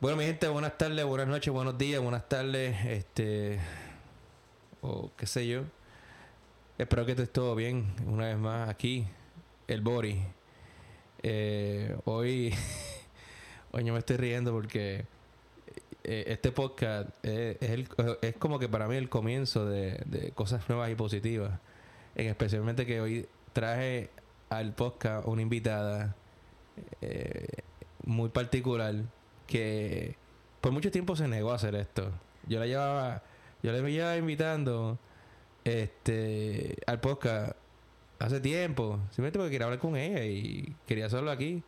Bueno, mi gente, buenas tardes, buenas noches, buenos días, buenas tardes, este, o qué sé yo. Espero que estés todo bien, una vez más aquí, el Bori. Eh, hoy, hoy yo me estoy riendo porque eh, este podcast es, el- es como que para mí el comienzo de, cosas nuevas y positivas. En especialmente que hoy traje al podcast una invitada eh, muy particular que por mucho tiempo se negó a hacer esto. Yo la llevaba, yo le llevaba invitando este al podcast hace tiempo, simplemente porque quería hablar con ella y quería hacerlo aquí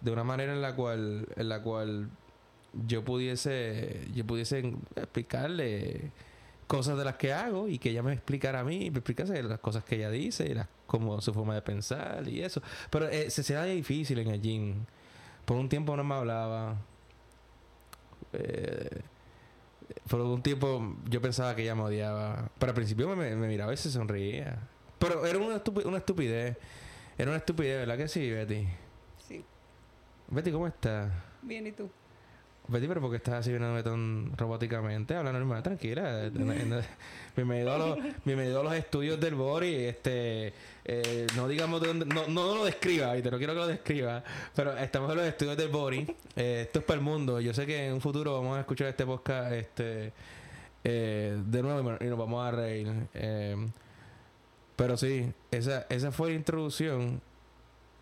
de una manera en la cual en la cual yo pudiese yo pudiese explicarle cosas de las que hago y que ella me explicara a mí, me explicase las cosas que ella dice, y las, como su forma de pensar y eso. Pero eh, se da difícil en el gym. Por un tiempo no me hablaba. Eh, por un tiempo yo pensaba que ella me odiaba. Pero al principio me, me miraba y se sonreía. Pero era una, estupi- una estupidez. Era una estupidez, ¿verdad que sí, Betty? Sí. Betty, ¿cómo estás? Bien, ¿y tú? Betty, pero ¿por qué estás así viéndome tan robóticamente? Habla normal, tranquila. Bienvenido, a los, bienvenido a los estudios del Bori. Este, eh, no digamos de dónde, no, no lo describa, ¿viste? no quiero que lo describa. Pero estamos en los estudios del Bori. Eh, esto es para el mundo. Yo sé que en un futuro vamos a escuchar este podcast este, eh, de nuevo y nos vamos a reír. Eh, pero sí, esa, esa fue la introducción.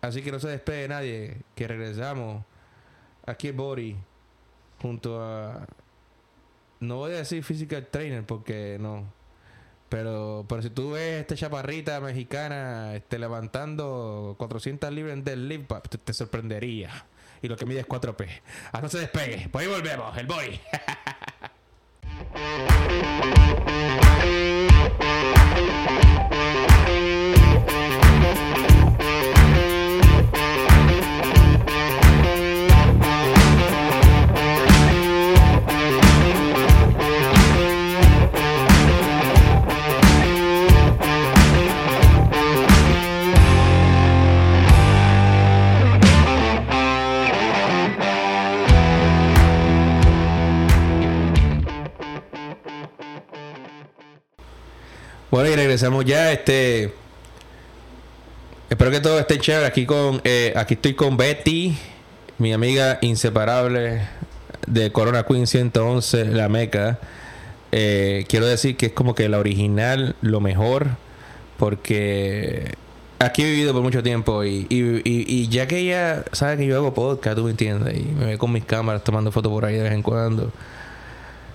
Así que no se despegue nadie, que regresamos aquí el Bori junto a no voy a decir physical trainer porque no pero pero si tú ves esta chaparrita mexicana este levantando 400 libras en deadlift te, te sorprendería. Y lo que mide es 4P ah no se despegue. Pues ahí volvemos el boy Bueno, y regresamos ya. Este. Espero que todo esté chévere. Aquí con. eh, aquí estoy con Betty, mi amiga inseparable de Corona Queen 111, la Meca. Eh, quiero decir que es como que la original, lo mejor. Porque aquí he vivido por mucho tiempo. Y, y, y, y ya que ella sabe que yo hago podcast, tú me entiendes. Y me ve con mis cámaras tomando fotos por ahí de vez en cuando.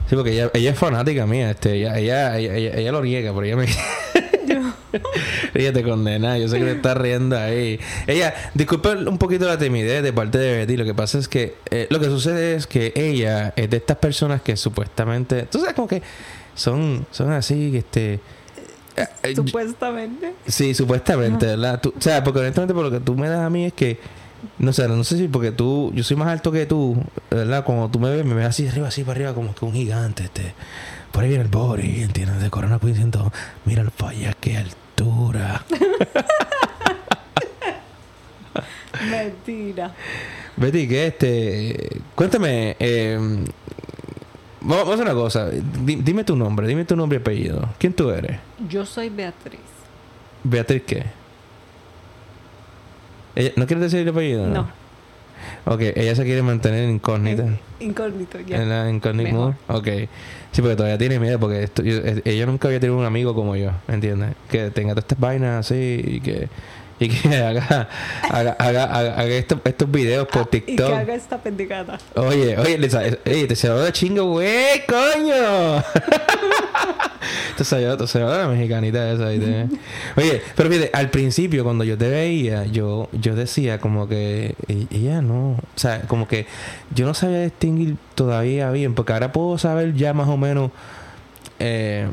Sí, porque ella, ella es fanática mía, este, ella, ella, ella, ella, lo riega, pero ella me... ella te condena, yo sé que te está riendo ahí. Ella, disculpe un poquito la timidez de parte de Betty, lo que pasa es que eh, lo que sucede es que ella es de estas personas que supuestamente, tú sabes como que son, son así, este... eh, eh, Supuestamente. Sí, supuestamente, ¿verdad? Tú- o sea, porque honestamente por lo que tú me das a mí es que, no sé, no sé si porque tú, yo soy más alto que tú, ¿verdad? Cuando tú me ves, me ves así de arriba, así para arriba, como que un gigante, este. Por ahí viene el body, ¿entiendes? De Corona Queen siento, míralo para allá, qué altura. Mentira. Betty, que este, cuéntame, eh, vamos, a hacer una cosa, Di- dime tu nombre, dime tu nombre y apellido. ¿Quién tú eres? Yo soy Beatriz. Beatriz, ¿qué? Ella- ¿No quieres decir el apellido? No. Ok, ella se quiere mantener incógnita. Eh, Incógnito, ya. En la incógnita. Mejor. Ok. Sí, porque todavía tiene miedo porque esto- yo- eh, ella nunca había tenido un amigo como yo, ¿entiendes? Que tenga todas estas vainas así y que, y que haga, haga, haga, haga- estos, estos videos por Ah, Y que TikTok. haga esta pendejada. Oye, oye, sa- oye, te se de chingo, güey, coño. Te te salió la mexicanita esa. ¿viste? Oye, pero fíjate, al principio cuando yo te veía, yo, yo decía como que ella no, o sea, como que yo no sabía distinguir todavía bien, porque ahora puedo saber ya más o menos, eh,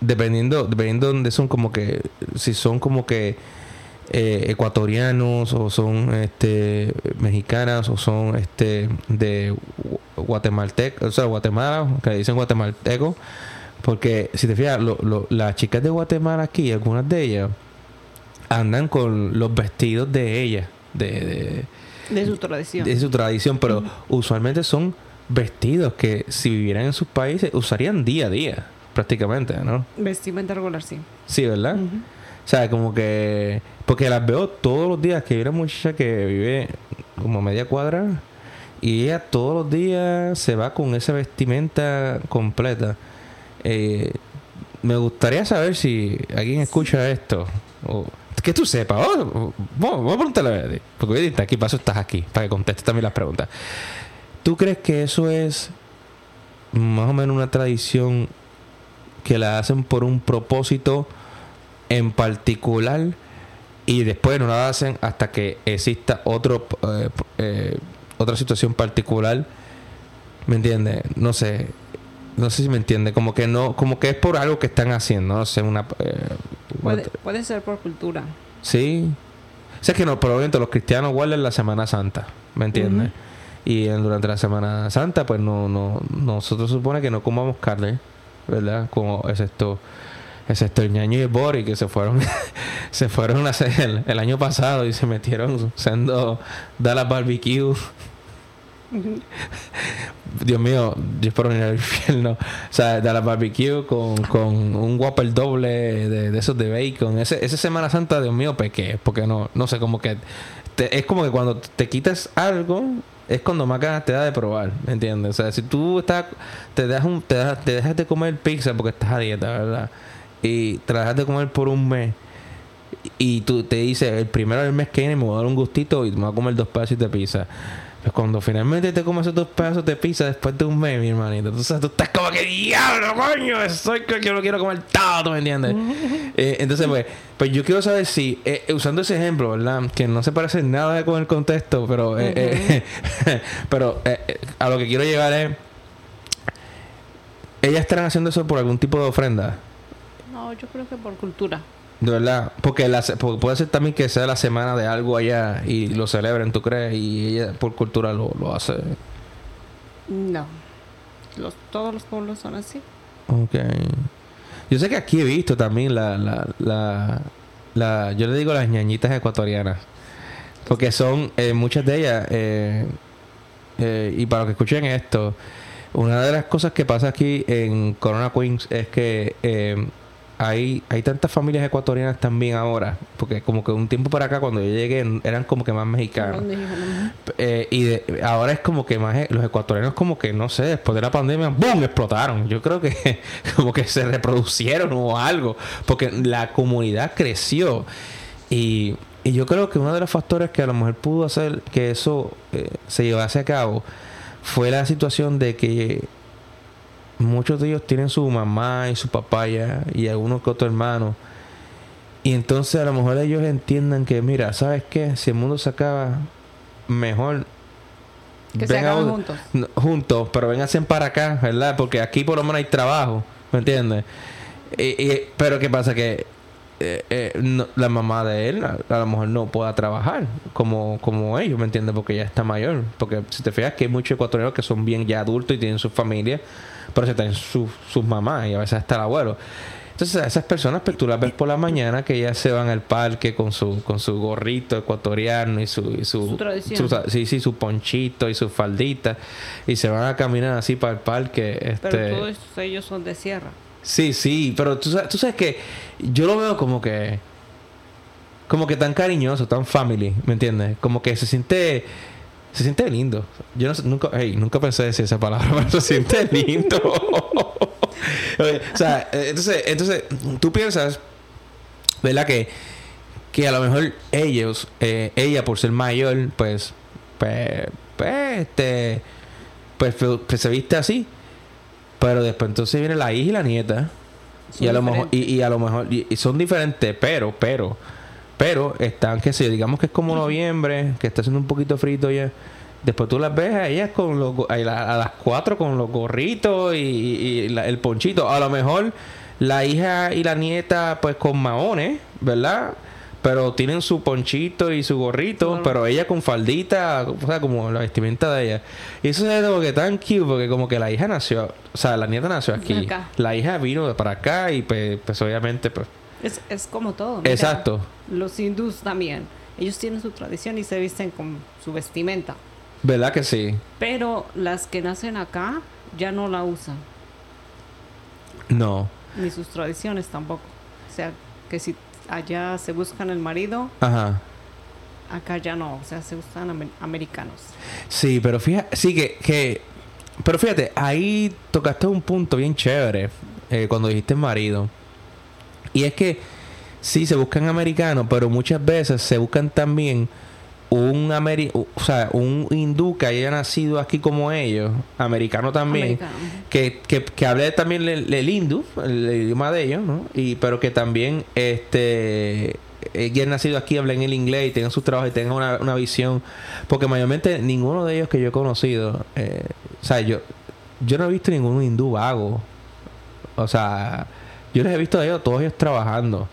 dependiendo, dependiendo de dónde son como que, si son como que eh, ecuatorianos o son este mexicanas o son este de guatemaltecos, o sea, Guatemala, que dicen guatemalteco, porque si te fijas, lo- lo- las chicas de Guatemala aquí, algunas de ellas andan con los vestidos de ellas, de, de De su tradición. de su tradición, pero usualmente son vestidos que si vivieran en sus países usarían día a día, prácticamente, ¿no? Vestimenta regular, sí. Sí, ¿verdad? O sea, como que... Porque las veo todos los días, que hay una muchacha que vive como media cuadra y ella todos los días se va con esa vestimenta completa. Eh, me gustaría saber si alguien escucha esto. O, que tú sepas. Oh, vamos, a preguntarle a Betty. Porque está aquí, para eso estás aquí, para que contestes también las preguntas. ¿Tú crees que eso es más o menos una tradición que la hacen por un propósito en particular y después no la hacen hasta que exista otro eh, eh, otra situación particular? ¿Me entiendes? No sé. No sé si me entiende. Como que no, como que es por algo que están haciendo. No sé, una. eh, Puede, puede ser por cultura. Sí. O sea, que no, probablemente los cristianos guardan la Semana Santa, ¿me entiendes? Y en- durante la Semana Santa, pues no, no, nosotros supone que no comamos carne, ¿verdad? Como excepto, excepto el ñaño y el Bori, que se fueron, se fueron a hacer el, el año pasado y se metieron siendo Dallas Barbecue. Dios mío, yo espero venir al infierno. O sea, Dallas Barbecue con, con un Whopper doble de, de esos de bacon. Ese, esa Semana Santa, Dios mío, pequé. Porque no, no sé, como que... te- es como que cuando te quitas algo, es cuando más ganas te da de probar, ¿me entiendes? O sea, si tú estás... Te, das un, te, das- te dejas de comer pizza porque estás a dieta, ¿verdad? Y te la dejas de comer por un mes. Y tú te dices, el primero del mes que viene me voy a dar un gustito y me voy a comer dos pedazos de pizza. Pues cuando finalmente te comes esos dos pedazos de pizza después de un mes, mi hermanito, tú, sabes, tú estás como que diablo, coño, soy que yo lo quiero comer todo, ¿tú me entiendes? Eh, entonces, pues, pues yo quiero saber si, eh, eh, usando ese ejemplo, ¿verdad? Que no se parece nada con el contexto, pero, eh, eh, pero eh, eh, a lo que quiero llegar es, ellas estarán haciendo eso por algún tipo de ofrenda. No, yo creo que por cultura. De verdad, porque, la, puede ser también que sea la semana de algo allá y lo celebren, ¿tú crees? Y ella por cultura lo, lo hace. No. Los, todos los pueblos son así. Ok. Yo sé que aquí he visto también la, la, la, la yo le digo las ñañitas ecuatorianas. Porque son, eh, muchas de ellas, eh, eh, y para los que escuchen esto, una de las cosas que pasa aquí en Corona Queens es que eh, hay, hay tantas familias ecuatorianas también ahora, porque como que un tiempo para acá cuando yo llegué eran como que más mexicanos. Eh, y de- ahora es como que más eh, los ecuatorianos como que no sé después de la pandemia ¡boom! explotaron yo creo que como que se reproducieron o algo porque la comunidad creció y, y yo creo que uno de los factores que a lo mejor pudo hacer que eso eh, se llevase a cabo fue la situación de que muchos de ellos tienen su mamá y su papá ya y algunos que otro hermano y entonces a lo mejor ellos entiendan que mira sabes qué si el mundo se acaba mejor Que se acaben juntos. no, juntos, pero vénganse para acá, ¿verdad? Porque aquí por lo menos hay trabajo, ¿me entiendes? Y- y- pero ¿qué pasa? Que eh, eh, no- la mamá de él a, a lo mejor no pueda trabajar como, como ellos, ¿me entiendes? Porque ya está mayor. Porque si te fijas que hay muchos ecuatorianos que son bien ya adultos y tienen sus familias, pero se tienen sus sus mamás y a veces hasta el abuelo. Entonces a esas personas pues, tú las ves por la mañana que ya se van al parque con su con su gorrito ecuatoriano y su y su, Su tradición. su- sí sí su ponchito y su faldita y se van a caminar así para el parque este Pero todos ellos son de sierra. sí sí pero tú sabes, tú sabes que yo lo veo como que como que tan cariñoso tan family ¿me entiendes? como que se siente se siente lindo yo no nunca hey, nunca pensé decir esa palabra pero se siente lindo Oye, o sea eh, entonces entonces tú piensas ¿verdad? Que, que a lo mejor ellos, eh, ella por ser mayor, pues, pues, pues, este, pues, pues, se viste así. Pero después entonces viene la hija y la nieta. Son y a lo mejor, y, a lo mejor, y, y son diferentes, pero, pero, pero están, qué sé yo, digamos que es como noviembre, que está haciendo un poquito frito ya. Después tú las ves a ellas con los, a, la- a las cuatro con los gorritos y, y- y la- el ponchito. A lo mejor la hija y la nieta pues con maones, ¿verdad? Pero tienen su ponchito y su gorrito, pero ella con faldita, o sea, como la vestimenta de ella. Y eso es como que tan cute, porque como que la hija nació, o sea, la nieta nació aquí. Acá. La hija vino de para acá y pues, pues obviamente, pues, Es, es como todo. mira, exacto. Los hindús también. ellos tienen su tradición y se visten con su vestimenta. ¿Verdad que sí? Pero las que nacen acá ya no la usan, No. ni sus tradiciones tampoco. O sea, que si allá se buscan el marido, Ajá. acá ya no, o sea, se buscan amer- americanos. Sí, pero fíjate, sí que, que pero fíjate, ahí tocaste un punto bien chévere eh, cuando dijiste marido. Y es que sí se buscan americanos, pero muchas veces se buscan también un ameri o sea, un hindú que haya nacido aquí como ellos, americano también, Americano. que, que, que hable también el, el hindú, el, idioma de ellos, ¿no? Y pero que también este han nacido aquí hablen el inglés y tengan sus trabajos y tengan una, una visión porque mayormente ninguno de ellos que yo he conocido eh, o sea yo yo no he visto ningún hindú vago o sea yo les he visto a ellos todos ellos trabajando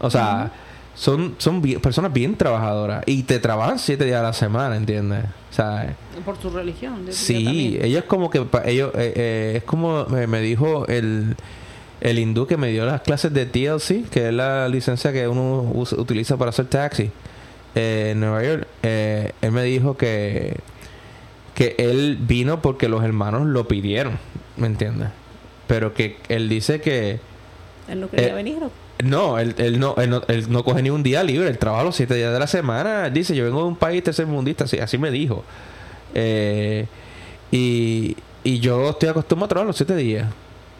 o sea son son bien- personas bien trabajadoras y te trabajan siete días a la semana ¿entiendes? o sea Por su religión. de- Sí, ellos como que ellos eh, eh, es como me, dijo el el hindú que me dio las clases de TLC, que es la licencia que uno utiliza para hacer taxi eh, en Nueva York. Él me dijo que que él vino porque los hermanos lo pidieron, ¿me entiendes? Pero que él dice que Él no quería eh, venir. ¿o? No, él, él no, él no, él no coge ni un día libre, él trabaja los siete días de la semana. Él dice, yo vengo de un país tercermundista, así, así me dijo. Eh, y, yo estoy acostumbrado a trabajar los siete días,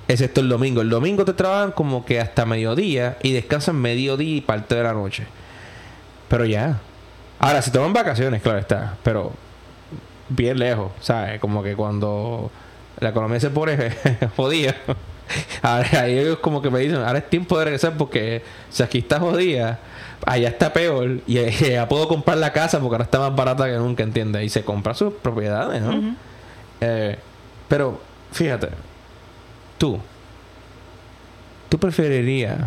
excepto el domingo. El domingo te trabajan como que hasta mediodía y descansan mediodía y parte de la noche. Pero ya. Ahora, si toman vacaciones, claro está, pero bien lejos, ¿sabes? Como que cuando la economía se pone jodida. Ahora ahí ellos como que me dicen, ahora es tiempo de regresar porque si aquí está jodida, allá está peor y ya puedo comprar la casa porque ahora está más barata que nunca, ¿entiendes? Y se compra sus propiedades, ¿no? Eh, pero, fíjate, tú, ¿tú preferirías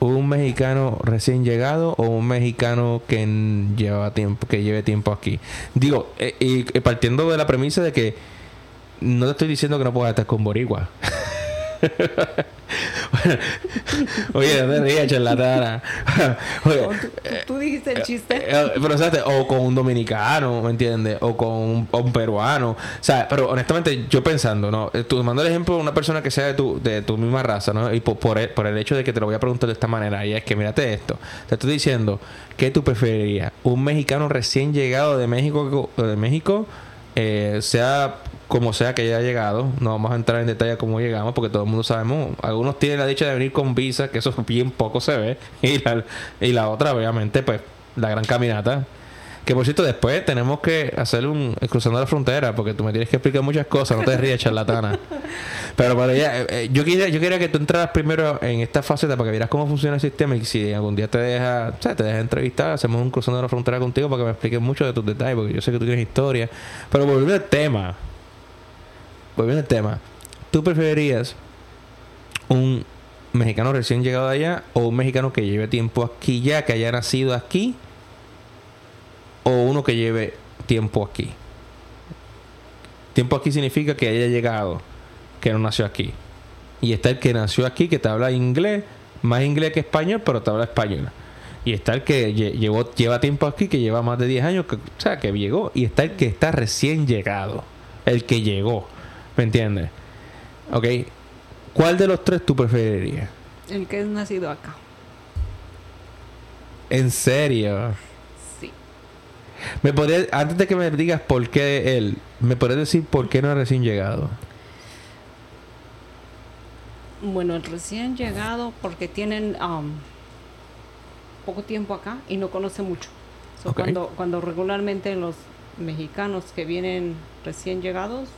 un mexicano recién llegado o un mexicano que lleva tiempo, que lleve tiempo aquí? Digo, eh, y partiendo de la premisa de que no te estoy diciendo que no puedas estar con Boricua. Oye, no te rías, charlatana. Oye, tú, dijiste el chiste. eh, pero ¿sabes? o con un dominicano, ¿me entiendes? O con un, o un peruano. O sea, pero honestamente, yo pensando, ¿no? Eh, Tú mando el ejemplo de una persona que sea de tu, de tu misma raza, ¿no? Y por, por, el, por el hecho de que te lo voy a preguntar de esta manera, y es que mírate esto. Te estoy diciendo, ¿qué tú preferirías? ¿Un mexicano recién llegado de México, de México eh, sea como sea que haya llegado, no vamos a entrar en detalle cómo llegamos, porque todo el mundo sabemos, algunos tienen la dicha de venir con visa, que eso bien poco se ve, y la, y la otra, obviamente, pues, la gran caminata. Que por cierto, después tenemos que hacer un cruzando la frontera, porque tú me tienes que explicar muchas cosas, no te rías, charlatana. Pero para ella, eh, eh, yo quería, yo quería que tú entraras primero en esta faceta para que vieras cómo funciona el sistema y si algún día te deja, o sea, te deja entrevistar, hacemos un cruzando la frontera contigo para que me expliques mucho de tus detalles, porque yo sé que tú tienes historia. Pero volviendo al tema, volviendo al tema, ¿tú preferirías un mexicano recién llegado allá o un mexicano que lleve tiempo aquí ya, que haya nacido aquí, o uno que lleve tiempo aquí? Tiempo aquí significa que haya llegado, que no nació aquí. Y está el que nació aquí, que te habla inglés, más inglés que español, pero te habla español. Y está el que lle- llevó, lleva tiempo aquí, que lleva más de 10 años, que, o sea, que llegó. Y está el que está recién llegado, el que llegó. ¿Me entiendes? Ok. ¿Cuál de los tres tú preferirías? El que es nacido acá. En serio. Sí. ¿Me podrías, antes de que me digas por qué él, ¿me podrías decir por qué no es recién llegado? Bueno, el recién llegado porque tienen um, poco tiempo acá y no conoce mucho. So, cuando, cuando regularmente los mexicanos que vienen recién llegados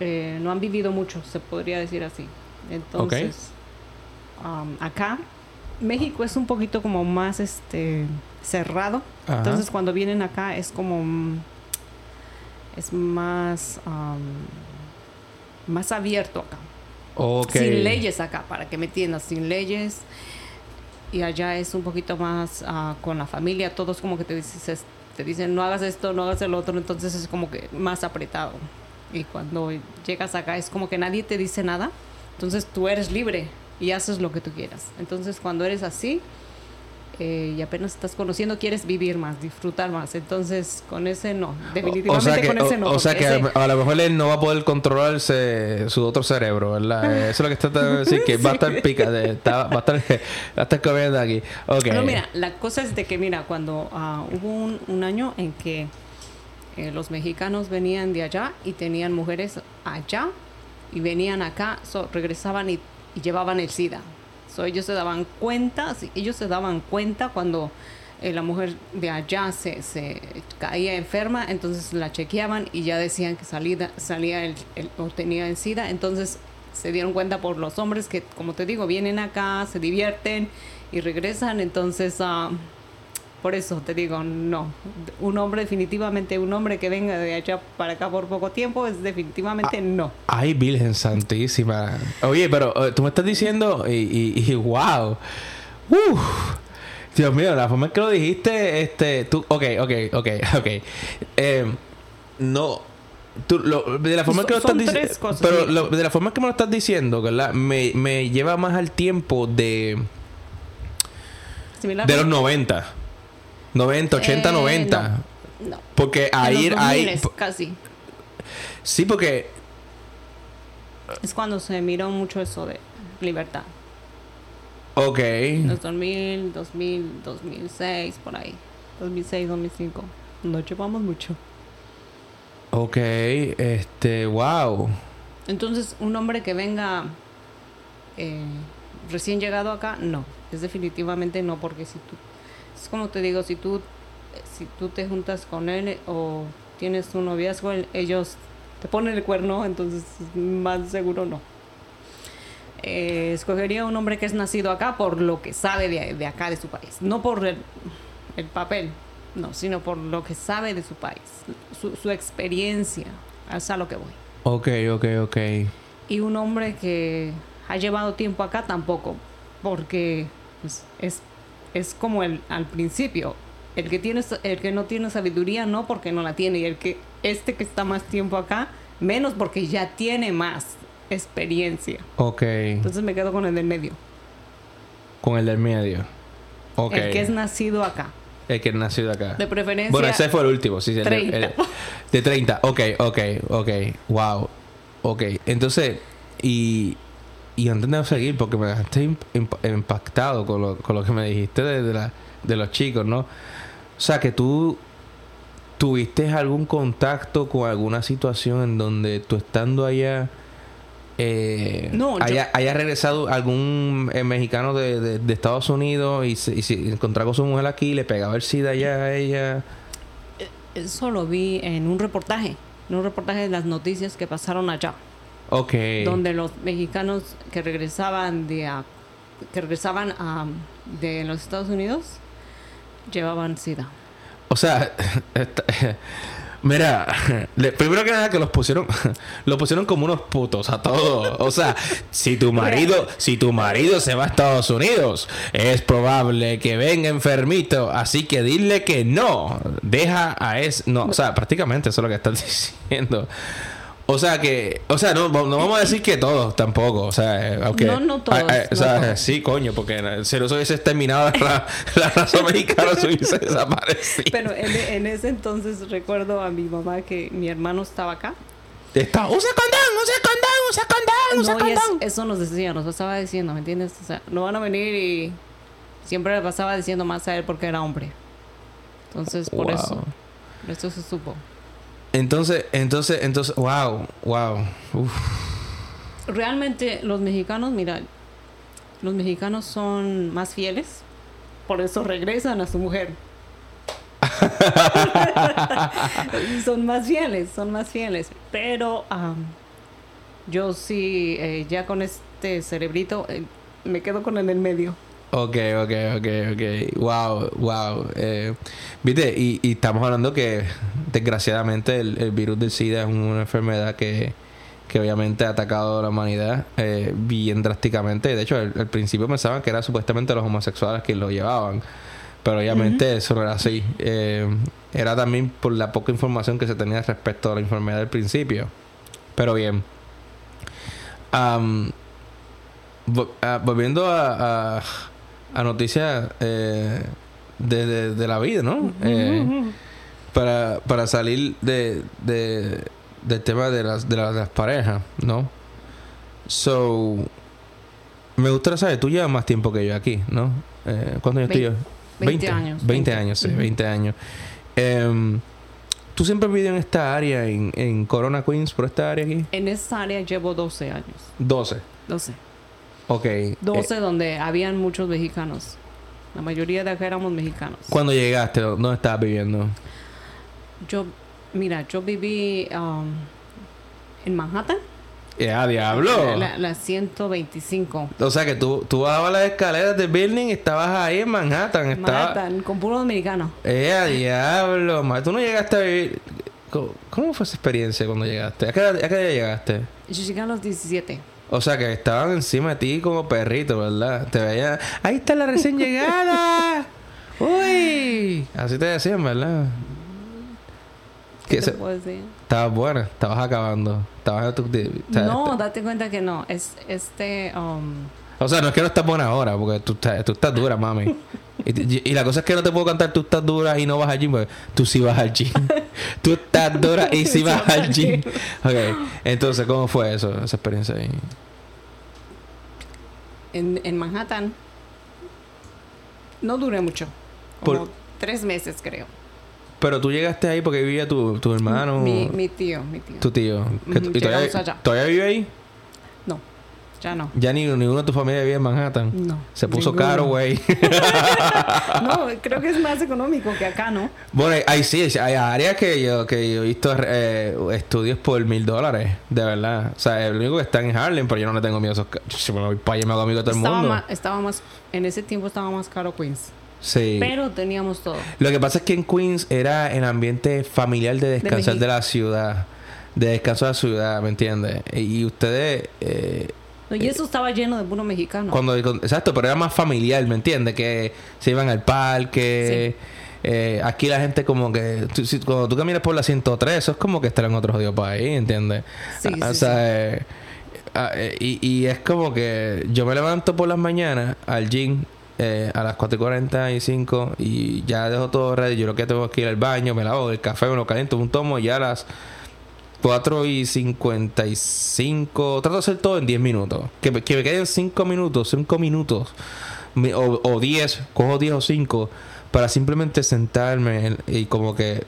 eh, no han vivido mucho, se podría decir así. Entonces, um, acá México es un poquito como más este cerrado. Ajá. Entonces cuando vienen acá es como es más um, más abierto acá. Sin leyes acá, para que me entiendas, sin leyes. Y allá es un poquito más ah, con la familia, todos como que te, dices, te dicen no hagas esto, no hagas el otro, entonces es como que más apretado. Y cuando llegas acá es como que nadie te dice nada, entonces tú eres libre y haces lo que tú quieras. Entonces cuando eres así, eh, y apenas estás conociendo, quieres vivir más, disfrutar más. Entonces, con ese no, O- o definitivamente sea que, con ese o- no. o sea porque que ese- a, lo mejor él no va a poder controlarse su otro cerebro, ¿verdad? Eso es lo que está tratando de decir, que va a estar pica, de- está- va a estar, va a estar comiendo aquí. Ok. No, mira, la cosa es de que, mira, cuando ah, hubo un, un año en que eh, los mexicanos venían de allá y tenían mujeres allá y venían acá, so, regresaban y, y llevaban el SIDA. So, ellos se daban cuenta, ellos se daban cuenta cuando eh, la mujer de allá se, se caía enferma, entonces la chequeaban y ya decían que salida, salía el, el- o tenía el SIDA, entonces se dieron cuenta por los hombres que, como te digo, vienen acá, se divierten y regresan, entonces ah, por eso te digo, no, un hombre definitivamente, un hombre que venga de allá para acá por poco tiempo es definitivamente no. Ay, Virgen Santísima. Oye, pero eh, tú me estás diciendo y, y, y wow. Uf. Dios mío, la forma en que lo dijiste, este, tú, ok, ok, ok, ok. Eh, no, tú, lo- de la forma en que lo estás diciendo, pero lo- de la forma en que me lo estás diciendo, ¿verdad? Me, me lleva más al tiempo de, Similar de los 90. 90, 80, Eh, 90. no. Porque En ahí, ahí, 2000s, casi. sí, porque Es cuando se miró mucho eso de libertad. Ok. Los 2000, 2000, 2006, por ahí. 2006, 2005. No llevamos mucho. Ok. Este, wow. Entonces, un hombre que venga eh, recién llegado acá, no. Es definitivamente no, porque si tú, es como te digo, si tú, si tú te juntas con él eh, o tienes un noviazgo, ellos te ponen el cuerno, entonces más seguro no. Eh, escogería un hombre que es nacido acá por lo que sabe de, de acá, de su país. No por el, el papel, no, sino por lo que sabe de su país. Su, su experiencia. Es a lo que voy. Ok, ok, ok. Y un hombre que ha llevado tiempo acá tampoco, porque pues, es, es como el al principio. El que, tiene, el que no tiene sabiduría no porque no la tiene, y el que este que está más tiempo acá, menos porque ya tiene más experiencia. Ok. Entonces me quedo con el del medio. Con el del medio. Ok. El que es nacido acá. El que nació de acá. De preferencia. Bueno, ese fue el último, sí, el de- 30. el- de 30. Ok, ok, ok. Wow. Ok. Entonces, y, y antes de seguir, porque me dejaste imp- imp- impactado con lo, con lo que me dijiste de, de, la- de los chicos, ¿no? O sea, que tú tuviste algún contacto con alguna situación en donde tú estando allá... Eh, No, yo- haya, regresado algún eh, mexicano de, de- de Estados Unidos y se, y se encontraba con su mujer aquí, le pegaba el SIDA allá a ella. Eso lo vi en un reportaje. En un reportaje de las noticias que pasaron allá. Ok. donde los mexicanos que regresaban de a- que regresaban a, de los Estados Unidos llevaban sida. O sea, esta- mira, primero que nada que los pusieron, los pusieron como unos putos a todos. O sea, si tu marido, si tu marido se va a Estados Unidos, es probable que venga enfermito, así que dile que no, deja a ese, no, o sea, prácticamente eso es lo que estás diciendo. O sea que, o sea, no, no vamos a decir que todos tampoco, o sea, eh, aunque, No, no todos, ah, eh, o sea, todos. sí, coño, porque si no se hubiese exterminado la, la raza mexicana, se hubiese desaparecido. Pero en, en ese entonces recuerdo a mi mamá que mi hermano estaba acá. Está, usa condón, usa condón, usa condón, usa No, y es- condón. eso nos decía, nos pasaba diciendo, ¿me entiendes? O sea, no van a venir y siempre le pasaba diciendo más a él porque era hombre. Entonces, por Wow. eso, por eso se supo. Entonces, entonces, entonces, wow, wow. Uf. Realmente los mexicanos, mira, los mexicanos son más fieles, por eso regresan a su mujer. son más fieles, son más fieles. Pero am, yo sí, eh, ya con este cerebrito, eh, me quedo con el en medio. Ok, ok, ok, ok. Wow, wow. Eh, Viste, y, y estamos hablando que desgraciadamente el, el virus del SIDA es una enfermedad que, que obviamente ha atacado a la humanidad eh, bien drásticamente. De hecho, al, al principio pensaban que era supuestamente los homosexuales que lo llevaban. Pero obviamente eso no era así. Eh, era también por la poca información que se tenía respecto a la enfermedad del principio. Pero bien. Ah, volviendo a, a- a noticias eh, de, de- de la vida, ¿no? Eh, para, para salir de, de, del tema de las, de las, las parejas, ¿no? So, me gustaría saber, tú llevas más tiempo que yo aquí, ¿no? Eh, ¿Cuántos años tú Vein- llevas? 20 años. 20 años, sí, Ujú. 20 años. Em, ¿Tú siempre has vivido en esta área, en, en Corona Queens, por esta área aquí? En esa área llevo 12 años. 12. 12. Ok. eh, 12 donde habían muchos mexicanos. La mayoría de acá éramos mexicanos. ¿Cuándo llegaste? ¿Dónde estabas viviendo? Yo, mira, yo viví um, en Manhattan. ¡Ya, diablo! La, la 125. O sea que tú, tú bajabas las escaleras del building y estabas ahí en Manhattan. Estaba... Manhattan, con puro dominicano. ¡Eh, a diablo! ma, Tú no llegaste a vivir... ¿Cómo, fue esa experiencia cuando llegaste? ¿A qué, a qué llegaste? Yo llegué a los 17. O sea que estaban encima de ti como perrito, ¿verdad? Te veían... ¡Ahí está la recién llegada! ¡Uy! Así te decían, ¿verdad? ¿Qué Que te se- puedo decir? Estabas buena, estabas acabando. Estabas en tu... No, este- date cuenta que no. Es este. um, O sea, no es que no estás buena ahora, porque tú estás, tú estás dura, mami. Y, y la cosa es que no te puedo cantar tú estás dura y no vas al gym, porque tú sí vas al gym. tú estás dura y sí vas al gym. Ok, entonces, ¿cómo fue eso, esa experiencia ahí? en, en Manhattan. No duré mucho. Como Por- tres meses, creo. Pero tú llegaste ahí porque vivía tu, tu hermano, Mi, mi tío, mi tío. tu tío. tú- ¿Y todavía, allá. todavía vive ahí? Ya no. Ya ni ninguno de tu familia vive en Manhattan. No. Se puso ninguno. caro, güey. No, creo que es más económico que acá, ¿no? Bueno, ahí sí, hay áreas que yo, que yo he visto eh, estudios por mil dólares, de verdad. O sea, el único que está en Harlem, pero yo no le tengo miedo a esos... ca- Si me voy para allá me hago amigo de todo el Estaba mundo. más, estaba más, en ese tiempo estaba más caro Queens. Sí. Pero teníamos todo. Lo que pasa es que en Queens era el ambiente familiar de descansar Meji- de, la ciudad. De descanso de la ciudad, ¿me entiendes? Y ustedes... eh, No, y eso estaba lleno de puro mexicano. Cuando, exacto, pero era más familiar, ¿me entiendes? Que se iban al parque. eh, aquí la gente como que... tú- si- cuando tú caminas por la 103, eso es como que estar en otro jodido país, ¿entiendes? Sí, Ah, o sí, sea, eh, ah, eh, y, y es como que yo me levanto por las mañanas al gym eh, a las 4 y 45 y ya dejo todo ready. Yo lo que tengo que ir al baño, me lavo el café, me lo caliento, un tomo y ya a las 4 y 55. Trato de hacer todo en 10 minutos. Que, que me queden 5 minutos, 5 minutos. mi- O, o 10, cojo 10 o 5 para simplemente sentarme en- y como que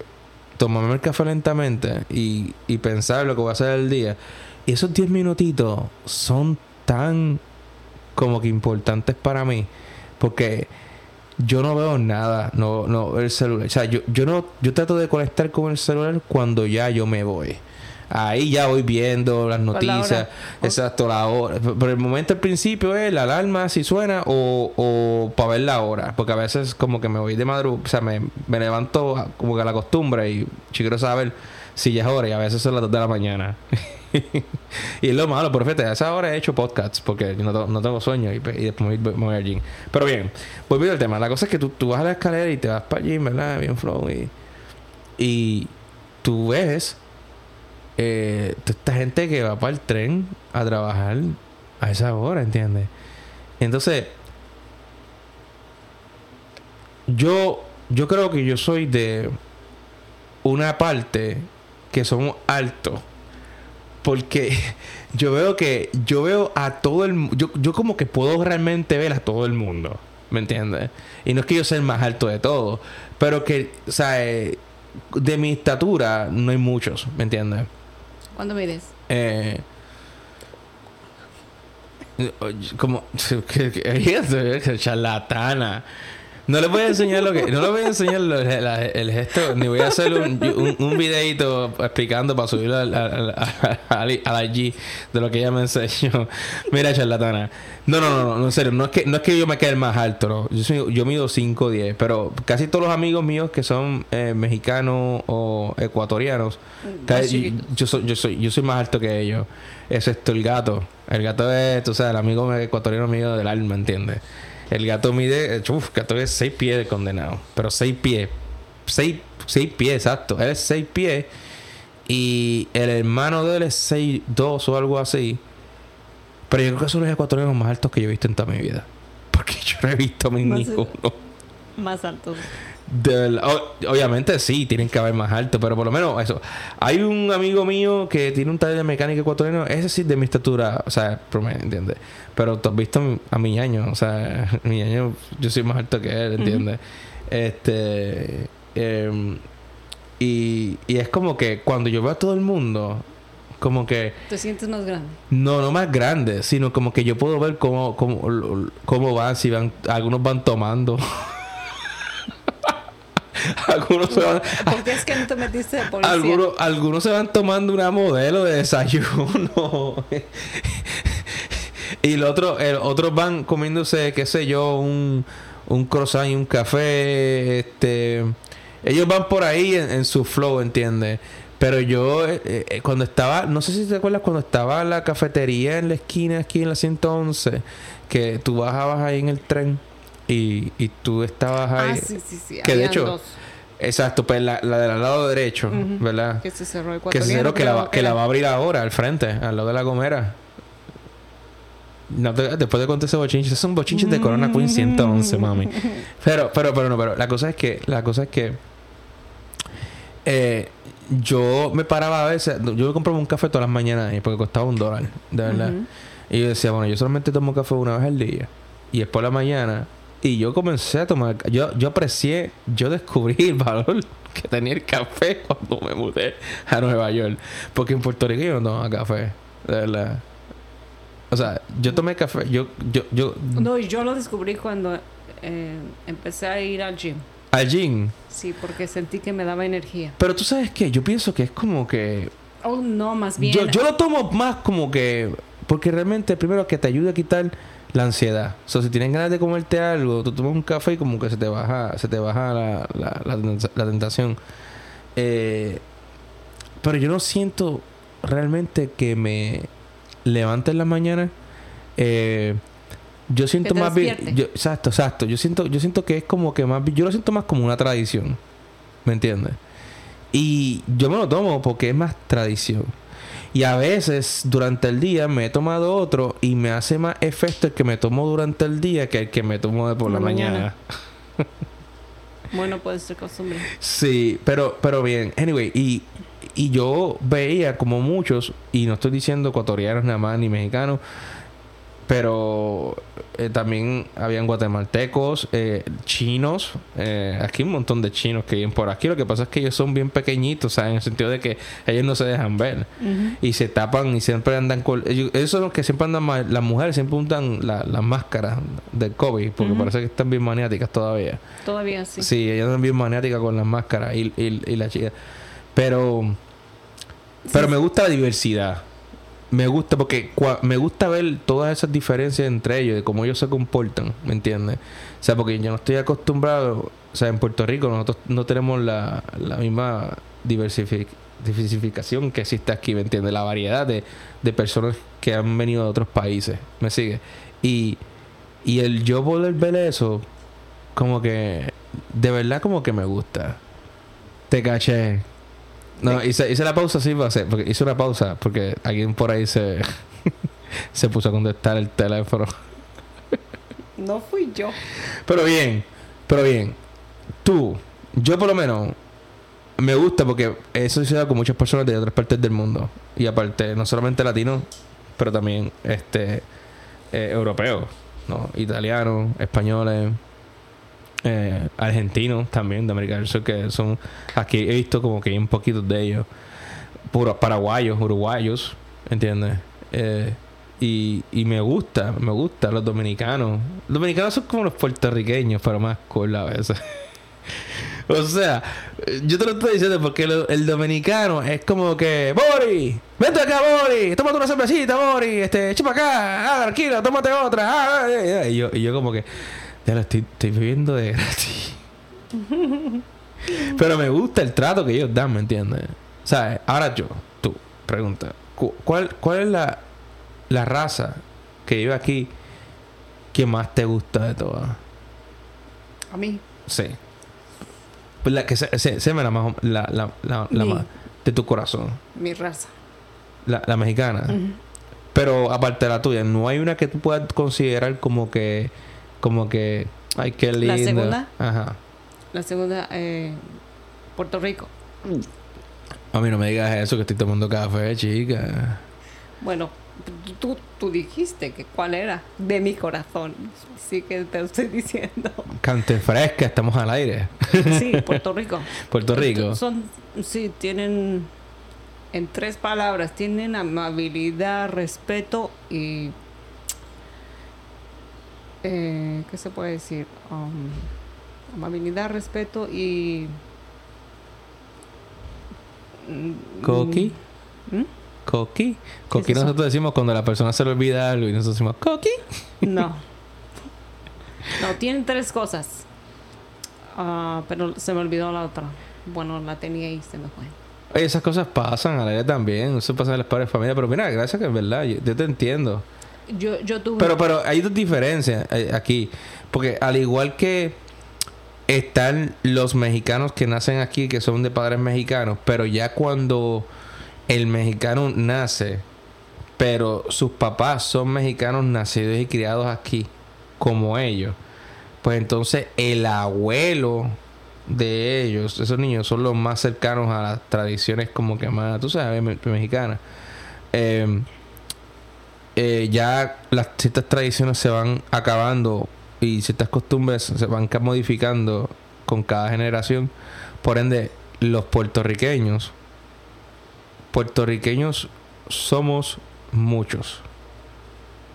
tomarme el café lentamente y, y pensar lo que voy a hacer el día. Y esos 10 minutitos son tan como que importantes para mí. Porque yo no veo nada, no, no, el celular. O sea, yo, yo no, yo trato de conectar con el celular cuando ya yo me voy. Ahí ya voy viendo las ¿Cuál la noticias, exacto, la hora. Pero el momento al principio es la alarma si suena o, o para ver la hora. Porque a veces como que me voy de madrugada, o sea, me, me levanto a- como que a la costumbre y yo quiero saber si ya es hora y a veces son las 2 de la mañana. y es lo malo, pero fíjate, a esa hora he hecho podcasts porque no, no tengo sueño y, después me voy, me voy al gym. Pero bien, volviendo al tema, la cosa es que tú, tú vas a la escalera y te vas para el gym, ¿verdad? Bien flow y, y tú ves eh, toda esta gente que va para el tren a trabajar a esa hora, ¿entiendes? Entonces, yo, yo creo que yo soy de una parte que somos altos. Porque yo veo que yo veo a todo el yo, yo como que puedo realmente ver a todo el mundo. ¿Me entiendes? Y no es que yo sea el más alto de todos. Pero que, o sea, eh, de mi estatura no hay muchos. ¿Me entiendes? ¿Cuándo mides? Eh, como que- que charlatana no les voy a enseñar lo que no les voy a enseñar lo- la- el gesto ni voy a hacer un, un, un videito explicando para subirlo al, al, al, al- al IG de lo que ella me enseñó mira charlatana no no no no, en serio no es que no es que yo me quede más alto no. yo soy, yo mido 5 10 pero casi todos los amigos míos que son eh, mexicanos o ecuatorianos chiquitos. yo soy, yo soy, yo soy más alto que ellos. Excepto el gato. El gato es, tú sabes, el amigo ecuatoriano mío del alma, ¿entiendes? El gato mide, uff, gato es 6 pies de condenado. Pero 6 pies. 6 pies, exacto. Él es 6 pies. Y el hermano de él es 6, 2 o algo así. Pero yo creo que son los ecuatorianos más altos que yo he visto en toda mi vida. Porque yo, no he visto Más- ninguno. Más altos. Del- obviamente sí, tienen que haber más alto, pero por lo menos eso. Hay un amigo mío que tiene un taller de mecánica ecuatoriano, ese sí de mi estatura, o sea, promedio, ¿entiendes? Pero tú has visto a mi ñaño, o sea, mi ñaño, yo soy más alto que él, ¿entiendes? Este. em, y, y es como que cuando yo veo a todo el mundo, como que. ¿Te sientes más grande? No, no más grande, sino como que yo puedo ver cómo, cómo, cómo van, si van, algunos van tomando. algunos se van, ¿Por qué es que no te metiste de policía? algunos, algunos se van tomando una modelo de desayuno. y el otro, el, otros van comiéndose, qué sé yo, un, un croissant y un café. Este, ellos van por ahí en, en su flow, ¿entiendes? Pero yo, eh, eh, cuando estaba, no sé si te acuerdas, cuando estaba la cafetería en la esquina, aquí en la 111, que tú bajabas ahí en el tren y, y tú estabas ahí. Ah, sí, sí, sí. que de hecho, dos Exacto, pues la, la del lado derecho. ¿verdad? que se cerró el Que se cerró, que, la, va- que la va a abrir ahora, al frente, al lado de la gomera. No te- después de contar ese bochinche, esos son bochinches de Corona Queen 111, mami. Pero, pero, pero no, pero la cosa es que, la cosa es que eh, yo me paraba a veces, yo me compraba un café todas las mañanas ahí porque costaba un dólar, de verdad. Y yo decía, bueno, yo solamente tomo café una vez al día. Y es por la mañana. Y yo comencé a tomar... Yo, yo aprecié... Yo descubrí el valor que tenía el café cuando me mudé a Nueva York. Porque en Puerto Rico yo no tomaba café. De verdad. O sea, yo tomé café... Yo... Yo... yo No, yo lo descubrí cuando eh, empecé a ir al gym. al gym. Sí, porque sentí que me daba energía. Pero tú sabes qué? Yo pienso que es como que... Oh, no, más bien. Yo, yo lo tomo más como que... Porque realmente primero que te ayuda a quitar la ansiedad. O sea, si tienes ganas de comerte algo, tú tomas un café y como que se te baja, se te baja la, la, la, tenta- la tentación. Eh, pero yo no siento realmente que me levante en la mañana. Eh, yo siento más bien... yo- exacto, exacto. Yo siento, yo siento que es como que más... Yo lo siento más como una tradición. ¿Me entiendes? Y yo me lo tomo porque es más tradición. Y a veces durante el día me he tomado otro y me hace más efecto el que me tomo durante el día que el que me tomo de por la La mañana. mañana. Bueno, puede ser costumbre. Sí, pero, pero bien. Anyway, y, y yo veía como muchos, y no estoy diciendo ecuatorianos nada más ni mexicanos, pero eh, también habían guatemaltecos, eh, chinos, eh, aquí un montón de chinos que viven por aquí. Lo que pasa es que ellos son bien pequeñitos, sea, en el sentido de que ellos no se dejan ver. Y se tapan y siempre andan con ellos, esos son los que siempre andan ma- las mujeres siempre usan la- las máscaras del COVID porque parece que están bien maniáticas todavía Todavía sí. sí, ellas andan bien maniáticas con las máscaras y, y, y la chica pero pero Sí. me gusta la diversidad me gusta porque me gusta ver todas esas diferencias entre ellos de cómo ellos se comportan ¿me entiendes? o sea porque yo no estoy acostumbrado o sea en Puerto Rico nosotros no tenemos la, la misma diversific- diversificación que existe aquí ¿me entiendes? la variedad de, de personas que han venido de otros países ¿me sigue? y y el yo poder ver eso como que de verdad como que me gusta te caché no hice, hice la pausa sí a ser porque hice una pausa porque alguien por ahí se se puso a contestar el teléfono. No fui yo. pero bien pero bien. Tú yo por lo menos me gusta porque he socializado con muchas personas de otras partes del mundo. Y aparte no solamente latinos pero también este eh, europeos no italianos españoles eh, argentinos también de América del Sur que son aquí he visto como que hay un poquito de ellos. Puros paraguayos uruguayos ¿entiendes? Eh, y, y me gusta me gusta los dominicanos. Los dominicanos son como los puertorriqueños pero más cool a veces. O sea yo te lo estoy diciendo porque el dominicano es como que Bori vente acá Bori tómate una cervecita Bori este chupa acá ah tranquilo tómate otra ah, ah, ah", y yo y yo como que ya lo estoy, estoy viviendo de gratis pero me gusta el trato que ellos dan ¿me entiendes? ¿sabes? ahora yo tú pregunta cu- ¿cuál, cuál es la la raza que vive aquí que más te gusta de todas? A mí. Sí. Pues la que se, se, se me la más la, la, la, más de tu corazón. Mi raza. La, la mexicana. Pero aparte de la tuya, no hay una que tú puedas considerar como que como que, ay, qué lindo. ¿La segunda? Ajá. La segunda, eh, Puerto Rico. A mí no me digas eso, que estoy tomando café, chica. Bueno, tú, tú dijiste que cuál era de mi corazón. Sí que te lo estoy diciendo. Cante fresca, estamos al aire. Sí, Puerto Rico. Puerto Rico. Son, sí, tienen, en tres palabras, tienen amabilidad, respeto y... Eh, ¿Qué se puede decir? Um, amabilidad, respeto y... mm, Coqui. ¿Mm? Coqui. Coqui nosotros decimos cuando la persona se le olvida algo y nosotros decimos coqui. No. No, tienen tres cosas. Ah, pero se me olvidó la otra. Bueno, la tenía y se me fue. Oye, esas cosas pasan, a la también. Eso pasa en las padres de familia. Pero mira, gracias que es verdad. Yo, yo te entiendo. Pero, pero hay dos diferencias eh, aquí. Porque al igual que están los mexicanos que nacen aquí, que son de padres mexicanos, pero ya cuando el mexicano nace, pero sus papás son mexicanos nacidos y criados aquí, como ellos, pues entonces el abuelo de ellos, esos niños son los más cercanos a las tradiciones como que más, tú sabes, me- mexicanas. Eh, eh, ya las ciertas tradiciones se van acabando y ciertas costumbres se van ca- modificando con cada generación. Por ende, los puertorriqueños, puertorriqueños somos muchos.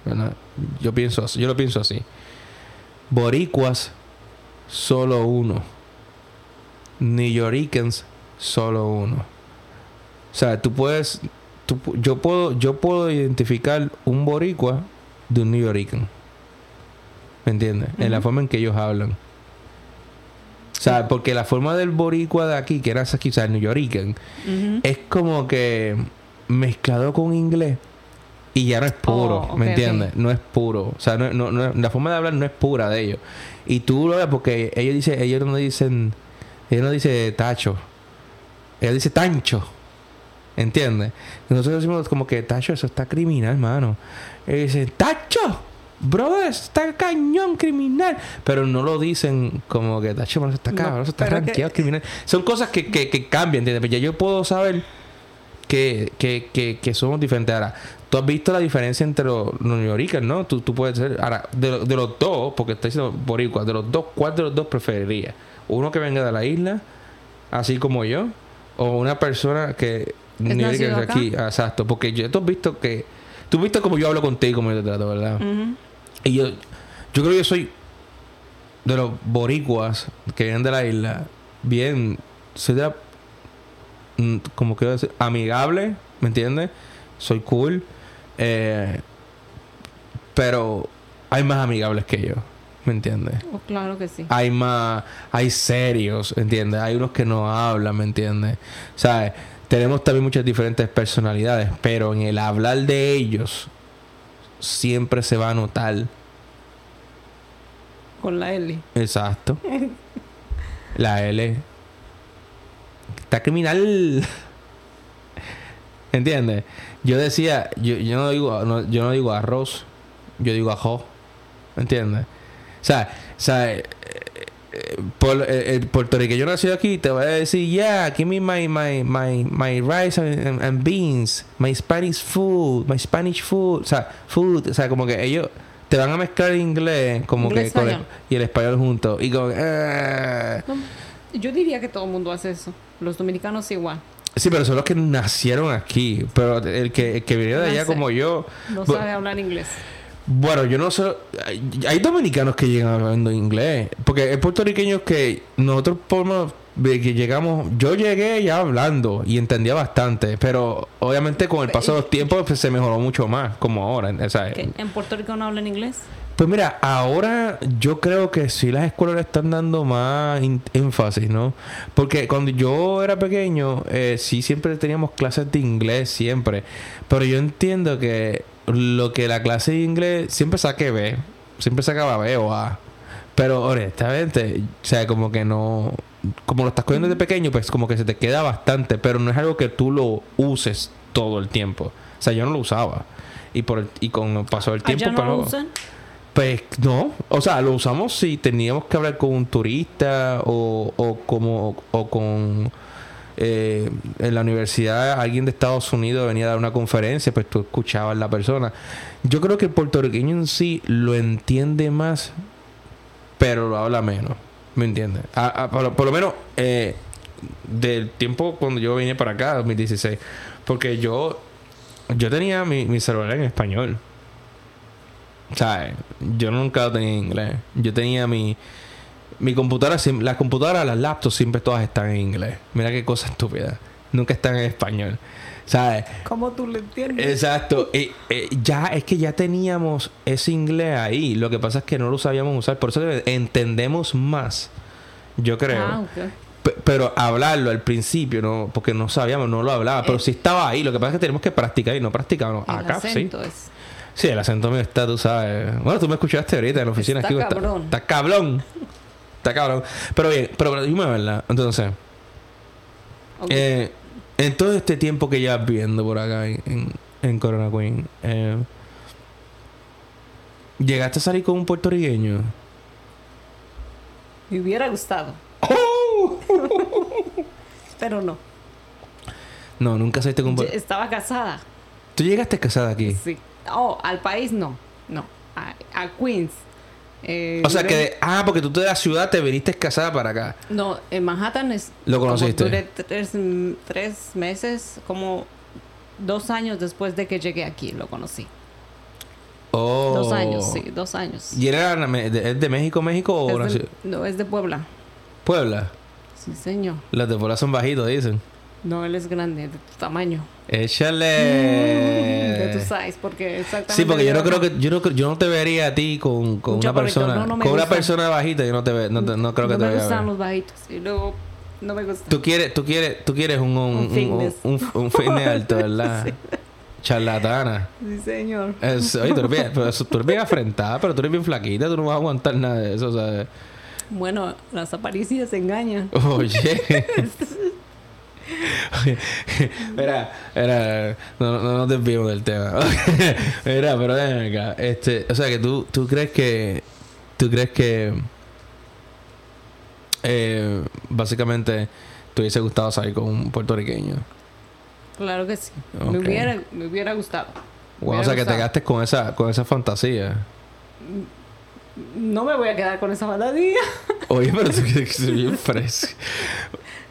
¿verdad? Yo pienso yo lo pienso así. Boricuas, solo uno. New Yorkers, solo uno. O sea, tú puedes tú yo puedo yo puedo identificar un boricua de un New Yorker. ¿Me entiendes? En la forma en que ellos hablan. O sea, porque la forma del boricua de aquí, que era sea, el New Yorker, Ujú. es como que mezclado con inglés y ya no es puro, Oh, ¿me entiendes? No es puro, o sea, no, no- no- la forma de hablar no es pura de ellos. Y tú lo ves porque ellos dicen, ellos no dicen, ellos no dicen tacho, ellos dicen tancho, ¿entiendes? Y Nosotros decimos como que tacho, eso está criminal, hermano. Ellos dicen tacho. Brother, está cañón criminal. Pero no lo dicen como que tacho, mano, eso está No, cabrón, eso está que- rankeado criminal. Son cosas que, que, que cambian, ¿entiendes? Pero ya yo puedo saber que, que, que, que somos diferentes. Ahora, tú has visto la diferencia entre los, los neoricas, ¿no? Tú, tú puedes ser. Ahora, de, de los dos, porque está diciendo boricua, de los dos, ¿cuál de los dos preferirías? ¿Uno que venga de la isla, así como yo? ¿O una persona que. Es acá? aquí? Ah, Exacto, porque yo, tú has visto que. Tú has visto como yo hablo contigo, como yo te trato, ¿verdad? Y yo, yo creo que yo soy de los boricuas que vienen de la isla, bien, soy de la- mm, como quiero decir, amigable, ¿me entiendes? Soy cool, eh, pero hay más amigables que yo, ¿me entiendes? Oh, claro que sí. Hay más, hay serios, ¿entiendes? Hay unos que no hablan, ¿me entiendes? ¿Sabes? Tenemos también muchas diferentes personalidades, pero en el hablar de ellos siempre se va a notar Con la L. Exacto. La L. Está criminal. ¿Entiendes? Yo decía, yo, yo no digo, no- yo no digo arroz, yo digo ajo. ¿Entiendes? O sea, o sea, por, eh, el puertorriqueño nacido aquí te va a decir, yeah, give me my, my, my, my rice and, and beans, my Spanish food, my Spanish food, o sea, food, o sea, como que ellos te van a mezclar el inglés como Inglés, que con el- y el español juntos y como que, "Ah". No, yo diría que todo el mundo hace eso. Los dominicanos igual. sí pero son los que nacieron aquí pero el que el que viene de No allá sé. como yo No sabe hablar inglés. Bueno, yo no sé. Hay, dominicanos que llegan hablando inglés. Porque hay puertorriqueños que nosotros podemos. de que llegamos. Yo llegué ya hablando y entendía bastante. Pero obviamente con el paso de los tiempos pues, se mejoró mucho más. Como ahora. o sea, ¿Que ¿En Puerto Rico no hablan inglés? Pues mira, ahora yo creo que sí las escuelas le están dando más énfasis, ¿no? Porque cuando yo era pequeño, eh, sí siempre teníamos clases de inglés, siempre. Pero yo entiendo que lo que la clase de inglés siempre saque B, siempre sacaba B o A. Pero honestamente, o sea, como que no... Como lo estás cogiendo desde pequeño, pues como que se te queda bastante, pero no es algo que tú lo uses todo el tiempo. O sea, yo no lo usaba. Y por el- y con el paso del tiempo... ¿Allá no pues, lo usan? Pues no, o sea, lo usamos si teníamos que hablar con un turista o, o como o con eh, en la universidad alguien de Estados Unidos venía a dar una conferencia, pues tú escuchabas a la persona. Yo creo que el puertorriqueño en sí lo entiende más, pero lo habla menos, ¿me entiendes? Por, lo- menos eh, del tiempo cuando yo vine para acá, 2016, porque yo yo tenía mi, mi celular en español. Sea, yo nunca lo tenía en inglés. Yo tenía mi... Mi computadora, las computadoras, las laptops siempre todas están en inglés. Mira qué cosa estúpida. Nunca están en español. ¿Sabes? ¿Cómo tú lo entiendes? Exacto. Y, eh, ya es que ya teníamos ese inglés ahí. Lo que pasa es que no lo sabíamos usar. Por eso entendemos más. Yo creo. Ah, ok. Pe- Pero hablarlo al principio, no, porque no sabíamos, no lo hablaba, pero Eh. sí estaba ahí. Lo que pasa es que tenemos que practicar y no practicamos. El Acá sí. acento es... Sí, el acento mío está, tú sabes. Bueno, tú me escuchaste ahorita en la oficina. Está aquí, cabrón. Está, está cabrón. Está cabrón. Pero bien, pero dime, ¿verdad? Entonces, ok. eh, en todo este tiempo que llevas viviendo por acá en, en, en Corona Queen, eh, ¿llegaste a salir con un puertorriqueño? Me hubiera gustado, ¡Oh! pero no. No, nunca saliste con un Yo puertorriqueño. estaba casada. ¿Tú llegaste casada aquí? Sí. Oh, al país no. No. A, a Queens. Eh, O sea duré- que... de- ah, porque tú de la ciudad te viniste casada para acá. No, en Manhattan es... ¿Lo conociste? duré tres, tres meses, como dos años después de que llegué aquí, lo conocí. Oh. Dos años, sí, dos años. ¿Y era de, es de México, México o Es nació- de- no, es de Puebla. Puebla? Sí, señor. Las de Puebla son bajitos, dicen. No, él es grande, de tu tamaño. Échale. De tu size, porque exactamente... Sí, porque yo no creo que yo no, yo no te vería a ti con, con Un una persona no, no me con una gusta. persona bajita, yo no te ve, no, te- no creo que no te me vaya a gustan ver. los bajitos. Y luego, no me gusta. Tú quieres tú quieres tú quieres un un, Un un, fitness. un, un fitness alto, ¿verdad? Sí. Charlatana. Sí, señor. Es- oye, tú eres, bien, pero tú eres bien afrentada, pero tú eres bien flaquita, tú no vas a aguantar nada de eso, ¿sabes? Bueno, las apariencias engañan. Oye. Mira, mira, no, no nos desviemos del tema. Mira, pero ven acá. Este, o sea que tú, tú crees que. Tú crees que. Eh, básicamente te hubiese gustado salir con un puertorriqueño. Claro que sí. Ok. Me, hubiera, me hubiera gustado. Me Wow, o hubiera sea que te gustado. gastes con esa, con esa fantasía. No me voy a quedar con esa fantasía. Oye, pero tú que que bien fresco.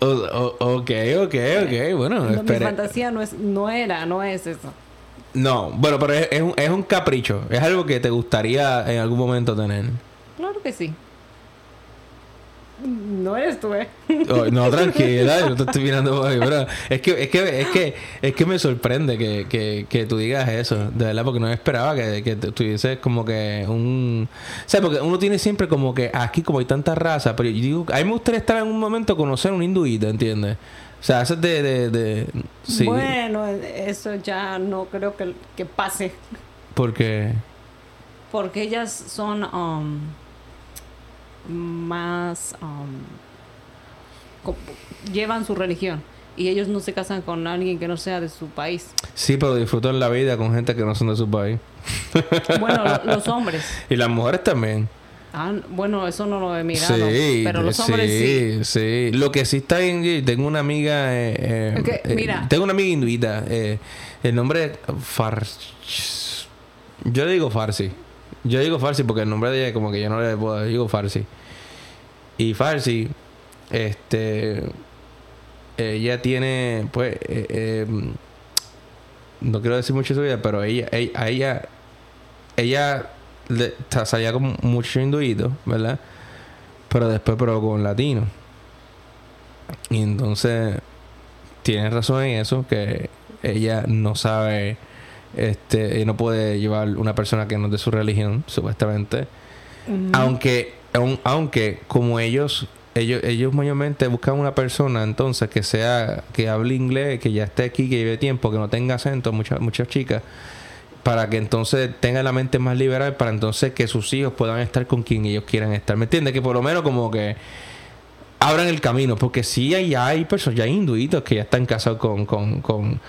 O, o- ok, ok, ok. Bueno, No, mi fantasía no, es, no era, no es eso. No, bueno, pero es, es un, es un capricho. Es algo que te gustaría en algún momento tener. Claro que sí. No eres tú, ¿eh? Oh, no, tranquila, yo te estoy mirando por ahí, pero es que, es que, es que, es que me sorprende que, que, que tú digas eso, de verdad, porque no esperaba que, que tuviese como que un... O sea, porque uno tiene siempre como que aquí como hay tanta raza, pero yo digo, a mí me gustaría estar en un momento conocer un hinduita, ¿entiendes? O sea, eso es de... de, de sí, Bueno, eso ya no creo que, que pase. porque... Porque ellas son um, más... um, llevan su religión. Y ellos no se casan con alguien que no sea de su país. Sí, pero disfrutan la vida con gente que no son de su país. Bueno, lo- los hombres. Y las mujeres también. Ah, bueno, eso no lo he mirado. Sí, pero los hombres sí. sí, sí. Lo que sí está yo tengo una amiga, eh, eh, que, eh, mira. tengo una amiga hinduita, eh, el nombre es Far, yo le digo Farsi, yo digo Farsi porque el nombre de ella como que yo no le puedo, digo Farsi. Y Farsi, este, ella tiene, pues, eh, eh, no quiero decir mucho de su vida, pero ella, ella, a ella, ella le, salía con mucho hinduito, ¿verdad? Pero después probó con latino. Y entonces tiene razón en eso, que ella no sabe, este, no puede llevar una persona que no es de su religión, supuestamente. Ujú. Aunque, aun- aunque como ellos, ellos, ellos mayormente buscan una persona entonces que sea, que hable inglés, que ya esté aquí, que lleve tiempo, que no tenga acento, muchas, muchas chicas, para que entonces tengan la mente más liberal, para entonces que sus hijos puedan estar con quien ellos quieran estar. ¿Me entiendes? Que por lo menos como que abran el camino, porque sí hay, hay personas, ya hay hinduitos que ya están casados con, con, con,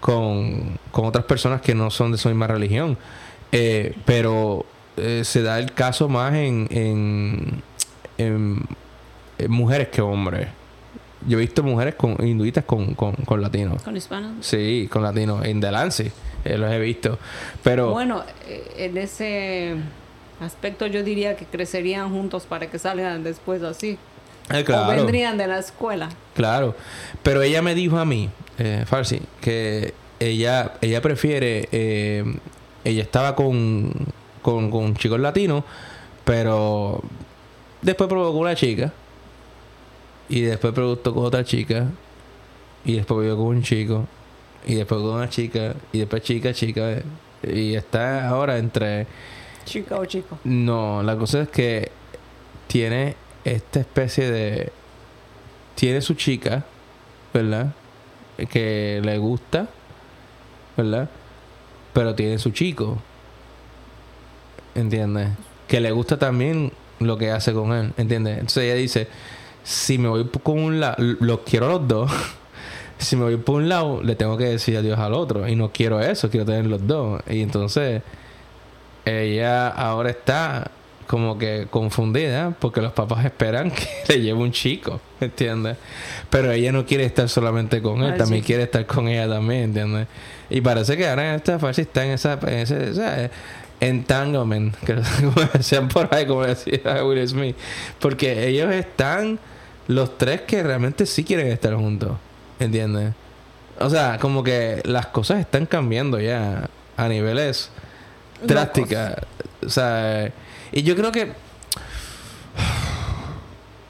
con, con otras personas que no son de su misma religión. Eh, pero eh, se da el caso más en, en, en- en mujeres que hombres. Yo he visto mujeres con hinduitas con, con, con latinos. Con hispanos. Sí, con latinos. En Delancey eh, los he visto. Pero Bueno, eh, en ese aspecto yo diría que crecerían juntos para que salgan después así. eh, O vendrían de la escuela. claro. Pero ella me dijo a mí, eh, Farsi, que ella, ella prefiere... eh, ella estaba con, con, con chicos latinos, pero después provocó una chica. Y después preguntó con otra chica. Y después vivió con un chico. Y después con una chica. Y después chica, chica. Y está ahora entre... Chica o chico. No, la cosa es que tiene esta especie de... Tiene su chica, ¿verdad? Que le gusta, ¿verdad? Pero tiene su chico. ¿Entiendes? Que le gusta también lo que hace con él, ¿entiendes? Entonces ella dice, si me voy con un lado, los quiero los dos. si me voy por un lado, le tengo que decir adiós al otro. Y no quiero eso, quiero tener los dos. Y entonces ella ahora está como que confundida porque los papás esperan que le lleve un chico, ¿entiendes? Pero ella no quiere estar solamente con él, también sí. quiere estar con ella también, ¿entiendes? Y parece que ahora en esta fase está en esa, en ese, ese entanglement, que como decían por ahí, como decía Will Smith, porque ellos están los tres que realmente sí quieren estar juntos, ¿entiendes? O sea, como que las cosas están cambiando ya a niveles drásticas. O sea, y yo creo que.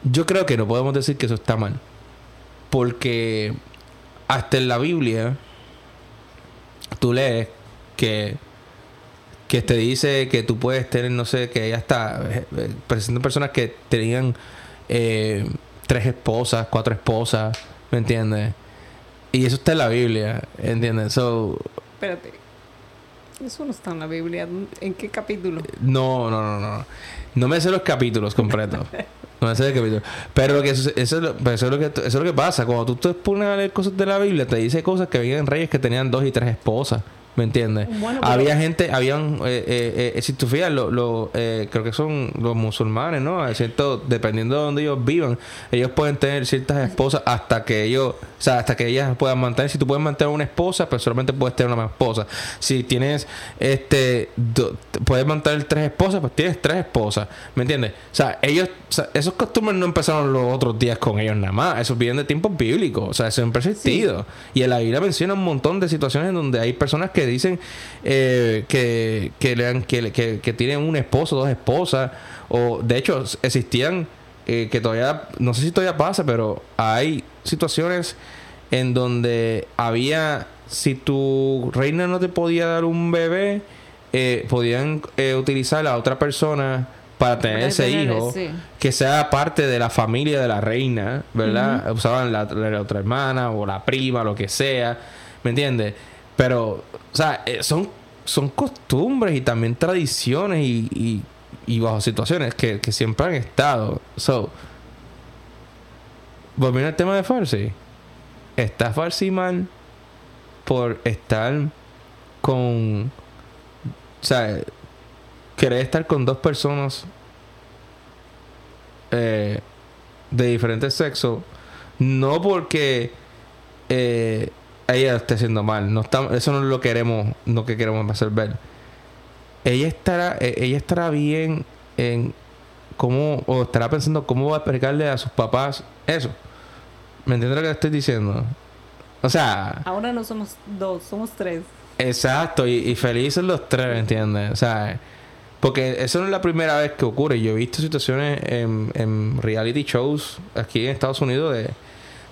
Yo creo que no podemos decir que eso está mal. Porque hasta en la Biblia tú lees que que te dice que tú puedes tener, no sé, que ya está, presentan personas que tenían eh, tres esposas, cuatro esposas, ¿me entiendes? Y eso está en la Biblia, ¿entiendes? So, Espérate. Eso no está en la Biblia. ¿En qué capítulo? No, no, no, no. No me sé los capítulos completos. No me sé los capítulos. Pero lo que eso, es lo, eso es lo que eso es lo que pasa. Cuando tú te pones a leer cosas de la Biblia, te dice cosas que habían reyes que tenían dos y tres esposas. ¿Me entiendes? Bueno, Había gente, habían, eh, eh, eh, si tú fijas, lo, lo, eh, creo que son los musulmanes, ¿no? Cierto, dependiendo de donde ellos vivan, ellos pueden tener ciertas esposas hasta que ellos, o sea, hasta que ellas puedan mantener. Si tú puedes mantener una esposa, pero solamente puedes tener una esposa. Si tienes, este, do- puedes mantener tres esposas, pues tienes tres esposas. ¿Me entiendes? O sea, ellos, o sea, esos costumbres no empezaron los otros días con ellos nada más. Esos vienen de tiempos bíblicos. O sea, eso siempre ha existido. Y en la Biblia menciona un montón de situaciones donde hay personas que dicen eh, que, que, le han- que, que, que tienen un esposo, dos esposas. O de hecho, existían eh, que todavía, no sé si todavía pasa, pero hay situaciones en donde había, si tu reina no te podía dar un bebé, eh, podían eh, utilizar a otra persona para tener Para ese tener hijo que sea parte de la familia de la reina, ¿verdad? Usaban la, la otra hermana o la prima, lo que sea, ¿me entiendes? Pero, o sea, eh, son, son costumbres y también tradiciones y, y, bajo situaciones que, que siempre han estado. So, volviendo al tema de Farsi, está Farsi mal por estar con, o sea, querer estar con dos personas eh, de diferentes sexos, no porque eh, ella esté haciendo mal, no está, eso no es lo que queremos, no que queremos hacer ver. Ella estará, eh, ella estará bien en cómo, o estará pensando cómo va a explicarle a sus papás eso. ¿Me entiendes lo que estoy diciendo? O sea, Ahora no somos dos, somos tres. Exacto, y, y felices los tres, ¿me entiendes? O sea, porque eso no es la primera vez que ocurre. Yo he visto situaciones en, en reality shows aquí en Estados Unidos de,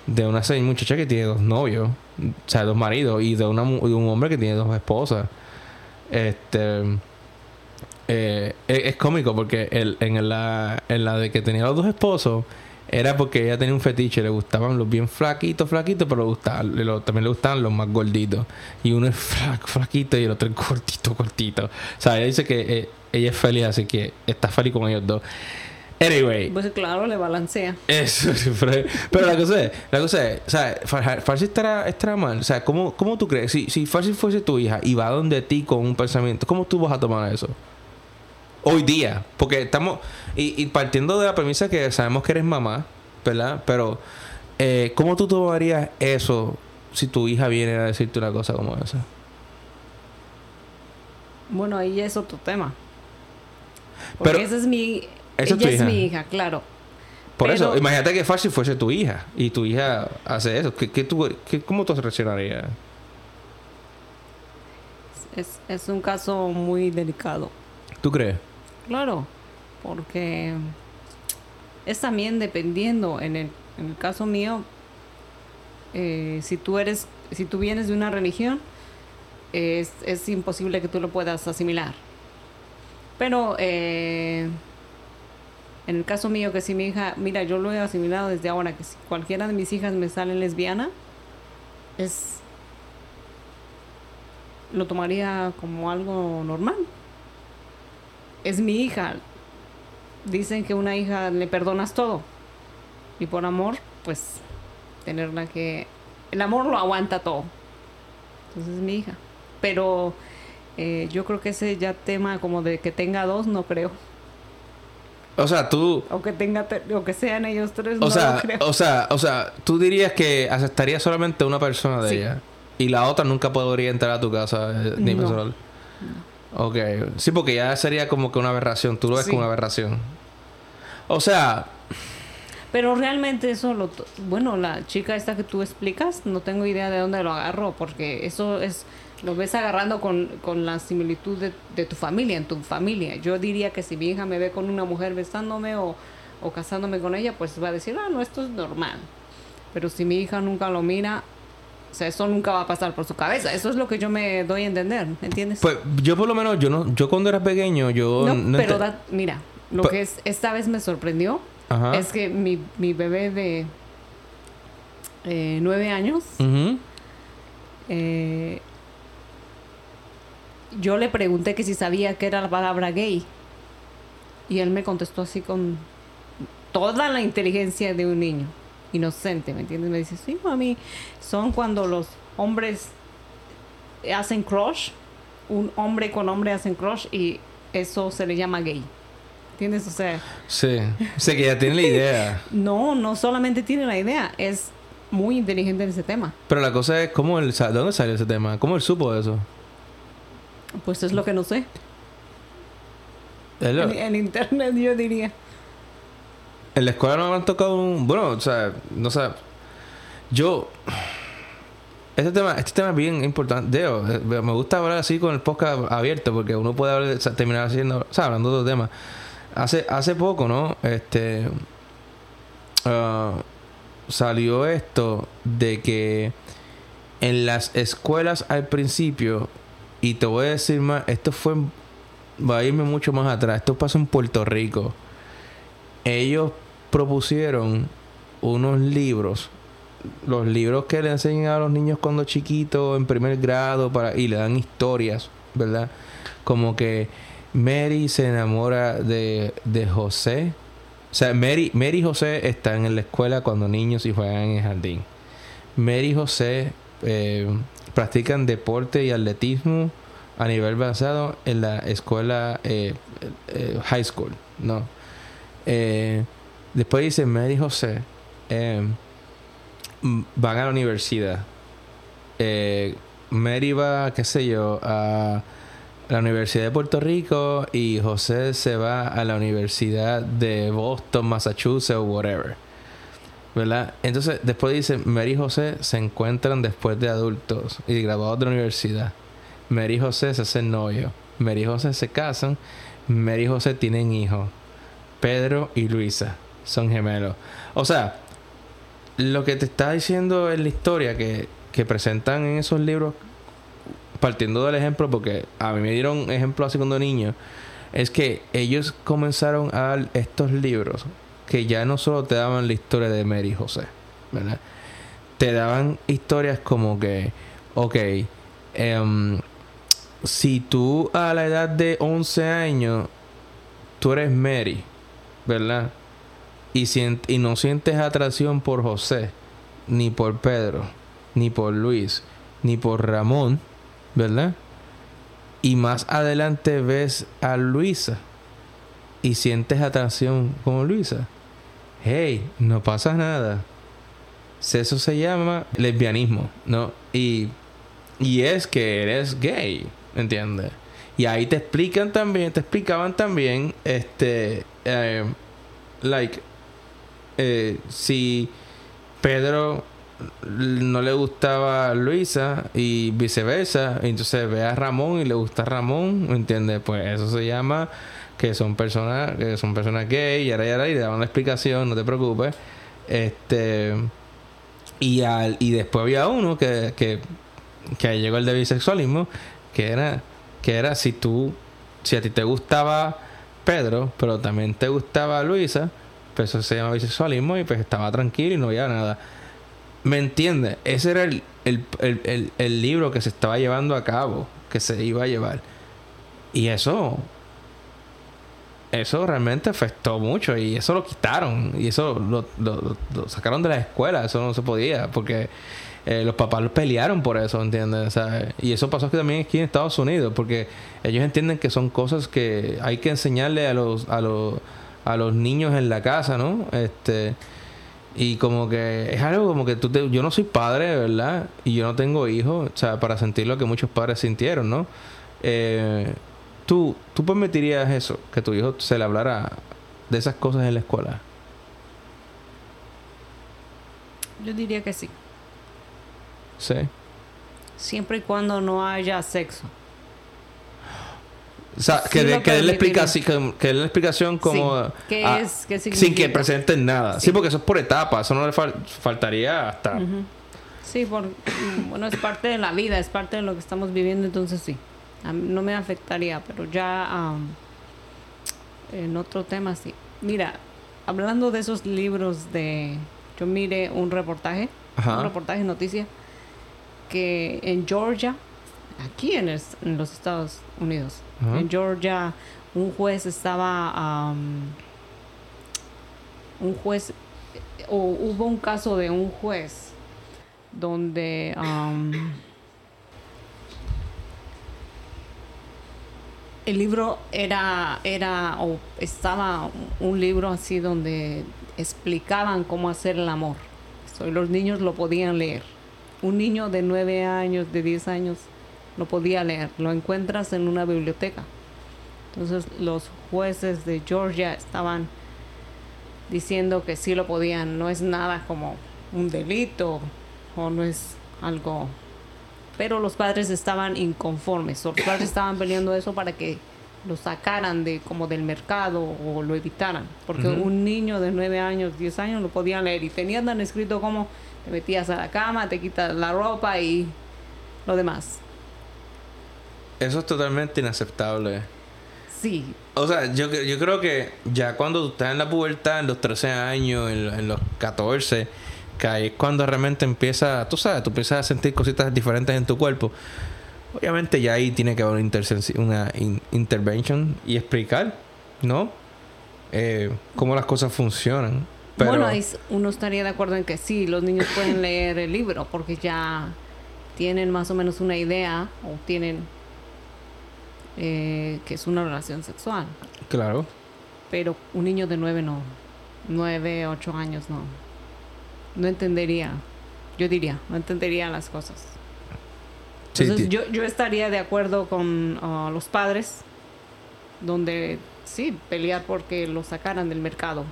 de una muchacha que tiene dos novios, o sea, dos maridos, y de, una, y un hombre que tiene dos esposas. Este. eh, es, cómico porque el, en, la, en la de que tenía los dos esposos era porque ella tenía un fetiche, le gustaban los bien flaquitos, flaquitos, pero le gustaban, lo- también le gustaban los más gorditos. Y uno es flaquito y el otro es gordito, gordito. O sea, ella dice que eh, ella es feliz, así que está feliz con ellos dos. Anyway, Pues claro, le balancea. eso siempre. Pero la cosa es, la cosa es, o sea, Far- Farsi estará, estará mal. O sea, ¿cómo, cómo tú crees? Si, si Farsi fuese tu hija y va donde ti con un pensamiento, ¿cómo tú vas a tomar eso? Hoy día. Porque estamos. Y, y partiendo de la premisa que sabemos que eres mamá, ¿verdad? Pero, eh, ¿cómo tú tomarías eso si tu hija viene a decirte una cosa como esa? Bueno, ahí es otro tema. Porque Pero- esa es mi... Esa es tu ella es hija. mi hija, claro. Por Pero- eso, imagínate que fácil fuese tu hija y tu hija hace eso. ¿Qué, qué tú, qué- ¿Cómo tú reaccionarías? Es, es un caso muy delicado. ¿Tú crees? Claro, porque es también dependiendo, en el, en el caso mío, eh, si tú eres, si tú vienes de una religión, es, es imposible que tú lo puedas asimilar. Pero eh, en el caso mío, que si mi hija, mira, yo lo he asimilado desde ahora, que si cualquiera de mis hijas me sale lesbiana, es lo tomaría como algo normal es mi hija. Dicen que una hija le perdonas todo. Y por amor, pues tenerla que... El amor lo aguanta todo. Entonces es mi hija. Pero eh, yo creo que ese ya tema como de que tenga dos, no creo. O sea, tú... O que tenga te- o que sean ellos tres, O no sea, lo creo. o sea, o sea, tú dirías que aceptarías solamente una persona de Sí. ella y la otra nunca podría entrar a tu casa eh, ni No. personal. Ok, sí, porque ya sería como que una aberración, tú lo ves Sí. como una aberración. O sea, Pero realmente eso lo... Bueno, la chica esta que tú explicas, no tengo idea de dónde lo agarró, porque eso es... Lo ves agarrando con, con la similitud de, de tu familia, en tu familia. Yo diría que si mi hija me ve con una mujer besándome o, o casándome con ella, pues va a decir, ah, no, esto es normal. Pero si mi hija nunca lo mira, o sea, eso nunca va a pasar por su cabeza. Eso es lo que yo me doy a entender, ¿entiendes? pues yo por lo menos, yo no, yo cuando era pequeño, yo no, no pero da- mira, lo que es, esta vez me sorprendió Ajá. es que mi, mi bebé de eh, nueve años, eh, yo le pregunté que si sabía qué era la palabra gay. Y él me contestó así con toda la inteligencia de un niño, inocente, ¿me entiendes? Me dice, sí, mami, son cuando los hombres hacen crush, un hombre con hombre hacen crush y eso se le llama gay. ¿Entiendes? O sea, Sí, sé que ya tiene la idea. no, no solamente tiene la idea, es muy inteligente en ese tema. Pero la cosa es, ¿cómo él, ¿de dónde salió ese tema? ¿Cómo él supo eso? Pues es lo que no sé. En, en internet yo diría. En la escuela no me han tocado un... Bueno, o sea, no sé. Yo... Este tema, este tema es bien importante. Deo, eh, me gusta hablar así con el podcast abierto porque uno puede hablar, o sea, terminar haciendo, o sea, hablando de otro tema. Hace, hace poco, ¿no? Este... ah, salió esto de que en las escuelas al principio, y te voy a decir más, esto fue, va a irme mucho más atrás, esto pasó en Puerto Rico. Ellos propusieron unos libros, los libros que le enseñan a los niños cuando chiquitos, en primer grado, para, y le dan historias, ¿verdad? Como que Mary se enamora de, de José. O sea, Mary, Mary y José están en la escuela cuando niños y juegan en el jardín. Mary y José eh, practican deporte y atletismo a nivel avanzado en la escuela eh, eh, high school, ¿no? Eh, después dice Mary José eh, m- van a la universidad. Mary va, qué sé yo, a la Universidad de Puerto Rico y José se va a la Universidad de Boston, Massachusetts o whatever. ¿Verdad? Entonces, después dice, Mary y José se encuentran después de adultos y graduados de la universidad. Mary y José se hacen novios. Mary y José se casan. Mary y José tienen hijos. Pedro y Luisa son gemelos. O sea, lo que te está diciendo en la historia que, que presentan en esos libros, partiendo del ejemplo, porque a mí me dieron ejemplo así cuando niño, es que ellos comenzaron a dar estos libros que ya no solo te daban la historia de Mary y José, ¿verdad? Te daban historias como que, ok, em, si tú a la edad de 11 años, tú eres Mary, ¿verdad? Y, y no sientes atracción por José, ni por Pedro, ni por Luis, ni por Ramón, ¿verdad? Y más adelante ves a Luisa y sientes atracción con Luisa, hey, no pasa nada. Eso se llama lesbianismo, ¿no? Y, y es que eres gay, ¿entiendes? Y ahí te explican también, te explicaban también, este, eh, like, eh, si Pedro no le gustaba a Luisa y viceversa, entonces ve a Ramón y le gusta a Ramón, ¿entiendes? Pues eso se llama que son personas que son personas gay y ahora y ahora y le daban la explicación, no te preocupes. Este y al y después había uno que que que llegó el de bisexualismo, que era que era si tú si a ti te gustaba Pedro, pero también te gustaba Luisa, pues eso se llama bisexualismo y pues estaba tranquilo y no había nada. ¿Me entiendes? Ese era el, el, el, el, libro que se estaba llevando a cabo, que se iba a llevar. Y eso, eso realmente afectó mucho y eso lo quitaron y eso lo, sacaron de la escuela, eso no se podía porque eh, los papás los pelearon por eso, ¿entiendes? O sea, y eso pasó aquí también aquí en Estados Unidos porque ellos entienden que son cosas que hay que enseñarle a los, a los, a los niños en la casa, ¿no? Este y como que es algo como que tú te, yo no soy padre, ¿verdad? Y yo no tengo hijos, o sea, para sentir lo que muchos padres sintieron, ¿no? Eh, ¿tú, ¿Tú permitirías eso? Que tu hijo se le hablara de esas cosas en la escuela. Yo diría que sí. Sí. Siempre y cuando no haya sexo. O sea, que, Sí de- lo que la permitiría. explicación, que dé la explicación como... Sí. ¿Qué ah, es? ¿Qué sin que presenten nada. Sí. Sí. porque eso es por etapas. Eso no le fal- faltaría hasta... Sí, por, mm, bueno, es parte de la vida, es parte de lo que estamos viviendo, entonces sí. A mí no me afectaría, pero ya am, en otro tema sí. Mira, hablando de esos libros de... Yo miré un reportaje, Ajá. un reportaje noticia, que en Georgia, aquí en, en los Estados Unidos, Ajá. en Georgia, un juez estaba... am, un juez, o hubo un caso de un juez donde am, el libro era, era, o estaba un libro así donde explicaban cómo hacer el amor. So, los niños lo podían leer. Un niño de 9 años, de 10 años, lo podía leer. Lo encuentras en una biblioteca. Entonces los jueces de Georgia estaban diciendo que sí lo podían. No es nada como un delito o no es algo... Pero los padres estaban inconformes. Los padres estaban peleando eso para que lo sacaran de como del mercado o lo evitaran. Porque un niño de 9 años, 10 años lo podían leer y tenían tan escrito como te metías a la cama, te quitas la ropa y lo demás. Eso es totalmente inaceptable. Sí, O sea, yo, yo creo que ya cuando tú estás en la pubertad, en los 13 años, en, en los 14, que ahí es cuando realmente empieza, tú sabes, tú empiezas a sentir cositas diferentes en tu cuerpo. Obviamente ya ahí tiene que haber una, in- intervention y explicar, ¿no? Eh, cómo las cosas funcionan. Pero, Bueno, ahí uno estaría de acuerdo en que sí, los niños pueden leer el libro porque ya tienen más o menos una idea o tienen eh, que es una relación sexual. claro. Pero un niño de nueve no, nueve, ocho años no, no entendería. Yo diría, no entendería las cosas. Entonces yo, yo estaría de acuerdo con ah, los padres, donde sí, pelear porque lo sacaran del mercado.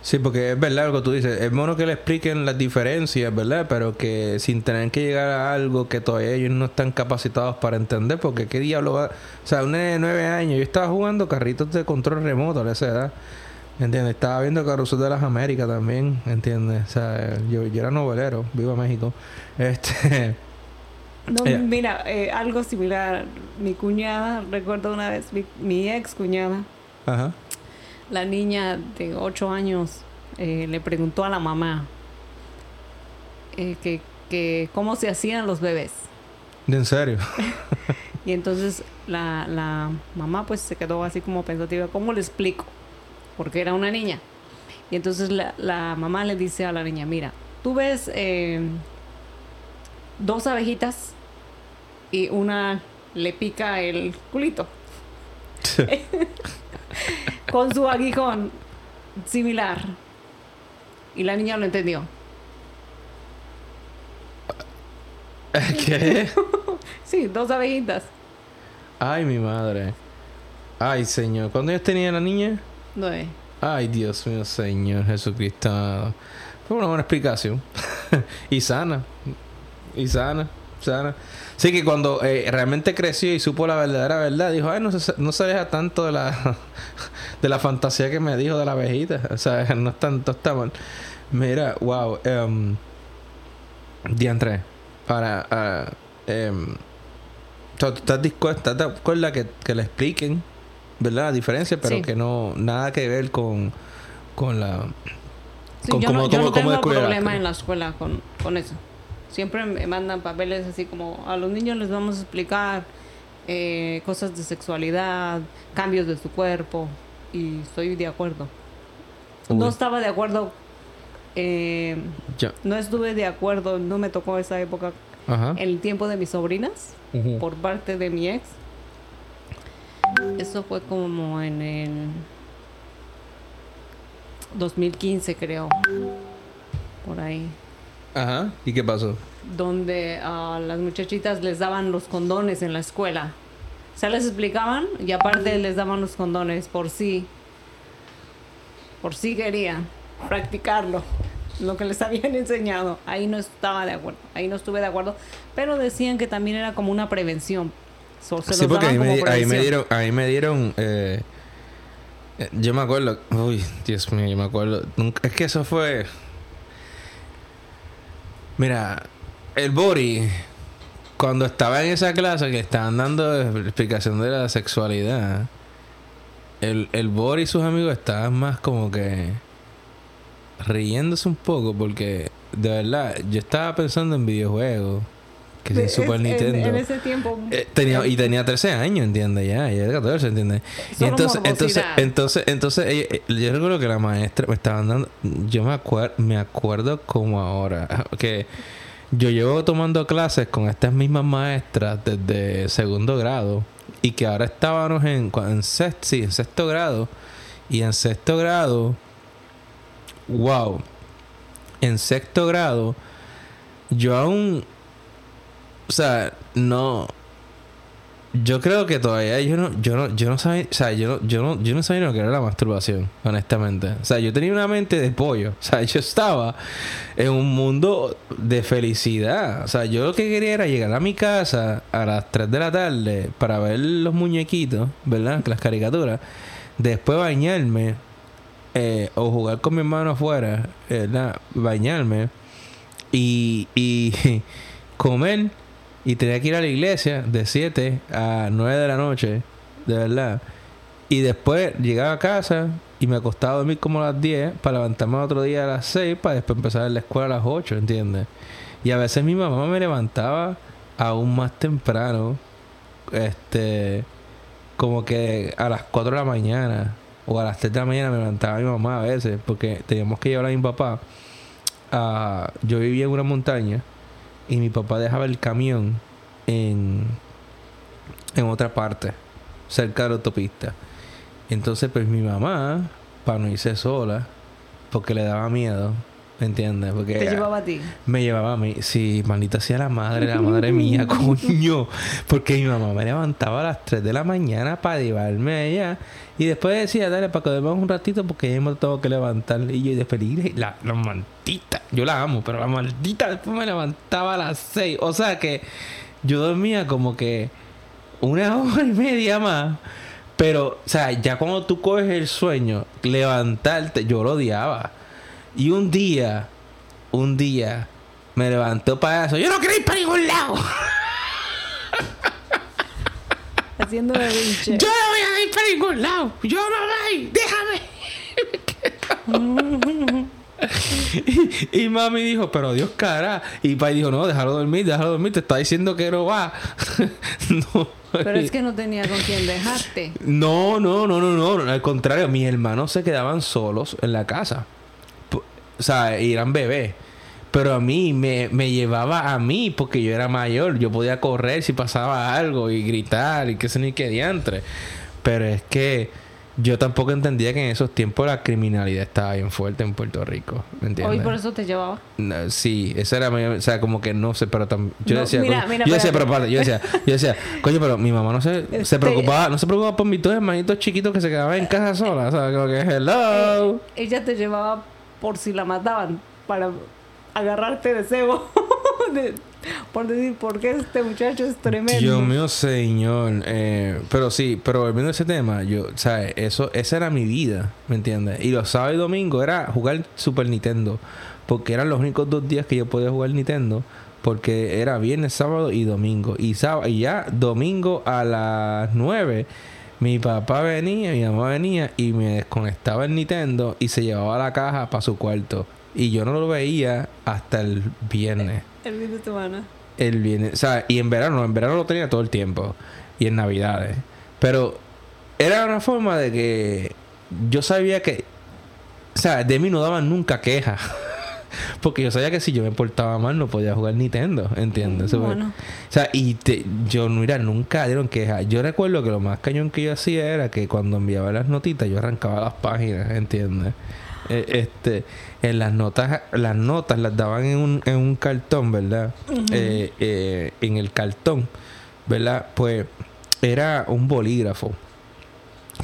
Sí, porque es verdad lo que tú dices. Es bueno que le expliquen las diferencias, ¿verdad? Pero que sin tener que llegar a algo que todavía ellos no están capacitados para entender. Porque qué diablo va... O sea, un nene de nueve años. Yo estaba jugando carritos de control remoto a esa edad. ¿Entiendes? Estaba viendo Carrusel de las Américas también. ¿Entiendes? O sea, yo, yo era novelero. Viva México. Este... No, mira, eh, algo similar. Mi cuñada, recuerdo una vez, mi, mi ex cuñada, Ajá. la niña de 8 años, eh, le preguntó a la mamá eh, que, que cómo se hacían los bebés. ¿De en serio? Y entonces la, la mamá pues se quedó así como pensativa, ¿cómo le explico? Porque era una niña. Y entonces la, la mamá le dice a la niña, mira, tú ves eh, dos abejitas y una le pica el culito. con su aguijón similar. Y la niña lo entendió. ¿Qué? Sí, dos abejitas. Ay, mi madre. Ay, señor. ¿Cuándo ellos tenían la niña? Ay, Dios mío, Señor Jesucristo. Fue una buena explicación. y sana. Y sana. Sana. Sí, que cuando eh, realmente creció y supo la verdadera verdad, dijo, ay, no se, no se deja tanto de la, de la fantasía que me dijo de la abejita. O sea, no es tanto, está mal. Mira, wow. Um, Diantre, para... ah, em, ¿tú estás dispuesta, acuerdo que, que le expliquen, ¿verdad? La diferencia, pero Sí. que no, nada que ver con, con la... Sí, con yo cómo- no, yo cómo- no tengo problema en la escuela con, con eso. Siempre me mandan papeles así como a los niños les vamos a explicar eh, cosas de sexualidad, cambios de su cuerpo y estoy de acuerdo. No estaba de acuerdo, eh, no estuve de acuerdo, no me tocó esa época Ajá. el tiempo de mis sobrinas por parte de mi ex. Eso fue como en el 2015 creo, por ahí. Ajá. ¿Y qué pasó? donde a las muchachitas les daban los condones en la escuela. O sea, les explicaban y aparte les daban los condones por sí. Por sí querían practicarlo. Lo que les habían enseñado. Ahí no estaba de acuerdo. Ahí no estuve de acuerdo. Pero decían que también era como una prevención. So, se sí, porque ahí me, ahí dieron... Ahí me dieron eh, eh, yo me acuerdo... Uy, Dios mío, yo me acuerdo... Nunca, es que eso fue... Mira, el Bori... Cuando estaba en esa clase que estaban dando explicación de la sexualidad... El, el Bori y sus amigos estaban más como que... Riéndose un poco porque... De verdad, yo estaba pensando en videojuegos. Que sin Es- Super en- Nintendo. En, ese tiempo. Eh, tenía, y tenía 13 años, ¿entiendes? Ya, ya era 14, ¿entiendes? Y entonces, entonces, entonces, entonces, eh, yo recuerdo que la maestra me estaban dando, yo me acuerdo, me acuerdo como ahora, que yo llevo tomando clases con estas mismas maestras desde segundo grado y que ahora estábamos en, en sexto, sí, en sexto grado y en sexto grado, wow, en sexto grado, yo aún, o sea, no, yo creo que todavía yo no, yo no, yo no sabía, o sea, yo no, yo no, yo no sabía lo que era la masturbación, honestamente. O sea, yo tenía una mente de pollo. O sea, yo estaba en un mundo de felicidad. O sea, yo lo que quería era llegar a mi casa a las 3 de la tarde para ver los muñequitos, ¿verdad? Las caricaturas. Después bañarme. eh, o jugar con mi hermano afuera, ¿verdad? Bañarme. Y, y comer y tenía que ir a la iglesia de 7 a 9 de la noche, de verdad. Y después llegaba a casa y me acostaba a dormir como a las 10 para levantarme otro día a las 6 para después empezar la escuela a las 8, ¿entiendes? Y a veces mi mamá me levantaba aún más temprano, este, como que a las 4 de la mañana o a las 3 de la mañana me levantaba mi mamá a veces porque teníamos que llevar a mi papá. a- yo vivía en una montaña y mi papá dejaba el camión en, en otra parte, cerca de la autopista. Entonces, pues mi mamá, para no irse sola, porque le daba miedo, ¿me entiendes? Porque Te llevaba a ti. me llevaba a mí. Sí, maldita sea la madre, la madre mía, coño. Porque mi mamá me levantaba a las 3 de la mañana para llevarme a ella. Y después decía, dale, para que dormamos un ratito porque ya tengo que levantar. Y yo después y la, la maldita, yo la amo, pero la maldita después me levantaba a las 6. O sea que yo dormía como que una hora y media más. Pero, o sea, ya cuando tú coges el sueño, levantarte, yo lo odiaba. Y un día, un día, me levantó para eso. Yo no quería ir para ningún lado. Haciendo berrinche. Yo no voy a ir para ningún lado. Yo no voy. Déjame. y, y mami dijo, pero Dios cara. Y pai dijo, no, déjalo dormir, déjalo dormir. Te está diciendo que no va. no. Pero es que no tenía con quién dejarte. No, no, no, no, no. Al contrario, mis hermanos se quedaban solos en la casa. O sea, eran bebés. Pero a mí me, me llevaba a mí porque yo era mayor. Yo podía correr si pasaba algo y gritar y qué sé ni qué diantre. Pero es que yo tampoco entendía que en esos tiempos la criminalidad estaba bien fuerte en Puerto Rico. ¿Me entiendes? Hoy por eso te llevaba. No, sí, esa era mi, o sea, como que no sé, pero tam- yo No, decía, mira, coño- mira, yo decía, pero espérate, yo decía, yo decía, coño, pero mi mamá no se, se Este- preocupaba, no se preocupaba por mis dos hermanitos chiquitos que se quedaban en casa solas, o sea, como que hello. Ella te llevaba por si la mataban para agarrarte de cebo. De- por decir, porque este muchacho es tremendo. Dios mío, señor. Eh, pero sí, pero volviendo a ese tema, yo, ¿sabes? Eso, esa era mi vida, ¿me entiendes? Y los sábados y domingos era jugar Super Nintendo. Porque eran los únicos dos días que yo podía jugar Nintendo. Porque era viernes, sábado y domingo. Y, sábado, y ya domingo a las 9, mi papá venía, mi mamá venía y me desconectaba el Nintendo y se llevaba la caja para su cuarto. Y yo no lo veía hasta el viernes El fin de semana. el viernes, o sea, y en verano, en verano lo tenía todo el tiempo y en navidades. Pero era una forma de que yo sabía que, o sea, de mí no daban nunca queja. Porque yo sabía que si yo me portaba mal no podía jugar Nintendo, ¿entiendes? Bueno. O sea, y te, yo, mira, nunca dieron queja. Yo recuerdo que lo más cañón que yo hacía era que cuando enviaba las notitas yo arrancaba las páginas, ¿entiendes? Eh, este, en las notas, las notas las daban en un, en un cartón, ¿verdad? Eh, eh, en el cartón, ¿verdad? Pues era un bolígrafo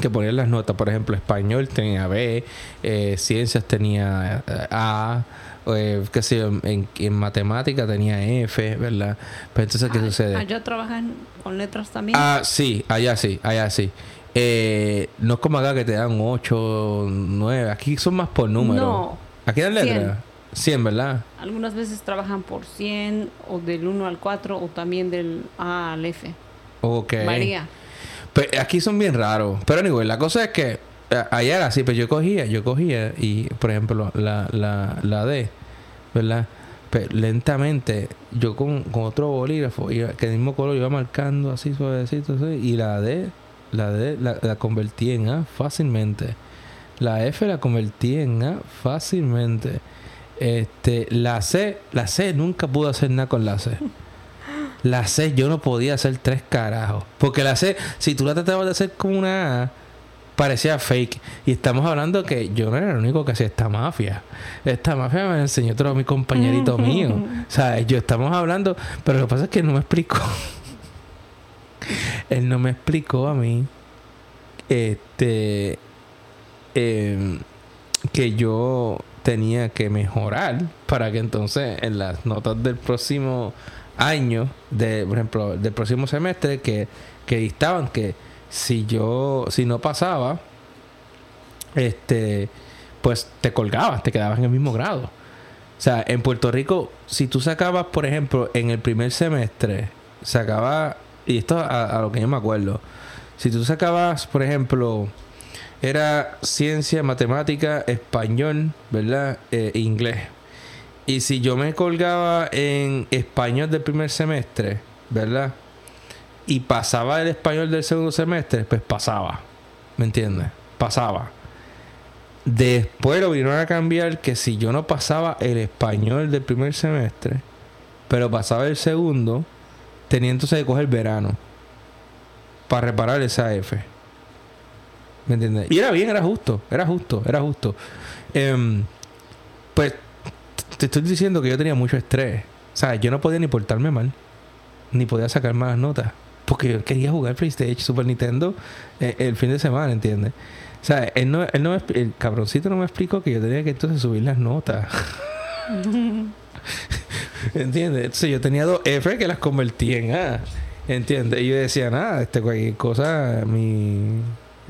que ponían las notas, por ejemplo, español tenía B, eh, ciencias tenía eh, A, eh, qué sé yo, en, en matemática tenía F, ¿verdad? Pero entonces, ¿qué sucede? Allá trabajan con letras también. Ah, sí, allá sí, allá sí. Eh, no es como acá que te dan 8, 9, aquí son más por número. No. Aquí dan 100. letras. 100, ¿verdad? Algunas veces trabajan por 100 o del 1 al 4 o también del A al F. Ok. Varía. Pues aquí son bien raros. Pero anyway, la cosa es que eh, allá era así, pues yo cogía, yo cogía y, por ejemplo, la, la, la D, ¿verdad? Pero lentamente, yo con, con otro bolígrafo, iba, que el mismo color iba marcando así suavecito, así, y la D, la D la, la convertí en A fácilmente. La F la convertí en A fácilmente. Este, la C, la C nunca pude hacer nada con la C. La C yo no podía hacer tres carajos. Porque la C, si tú la tratabas de hacer como una A, parecía fake. Y estamos hablando que yo no era el único que hacía esta mafia. Esta mafia me la enseñó otro mi compañerito mío. O sea, yo estamos hablando, pero lo que pasa es que él no me explicó. él no me explicó a mí. Este. Em, que yo tenía que mejorar para que entonces en las notas del próximo año, de, por ejemplo, del próximo semestre, que, que dictaban que si yo, si no pasaba, este, pues te colgabas, te quedabas en el mismo grado. O sea, en Puerto Rico, si tú sacabas, por ejemplo, en el primer semestre, sacabas, y esto a, a lo que yo me acuerdo, si tú sacabas, por ejemplo, era ciencia, matemática, español, ¿verdad? Eh, inglés. Y si yo me colgaba en español del primer semestre, ¿verdad? Y pasaba el español del segundo semestre, pues pasaba. ¿Me entiendes? Pasaba. Después lo vinieron a cambiar que si yo no pasaba el español del primer semestre, pero pasaba el segundo, tenía entonces que coger verano para reparar esa F. ¿Me entiendes? Y era bien, era justo, era justo, era justo. Em, pues te estoy diciendo que yo tenía mucho estrés. O sea, yo no podía ni portarme mal, ni podía sacar malas notas. Porque yo quería jugar PlayStation, Super Nintendo eh, el fin de semana, ¿entiendes? O sea, él no, él no me el cabroncito no me explicó que yo tenía que entonces subir las notas. ¿Entiendes? Entonces yo tenía dos F que las convertí en A. ¿Entiendes? Y yo decía, nada, este cualquier cosa, mi,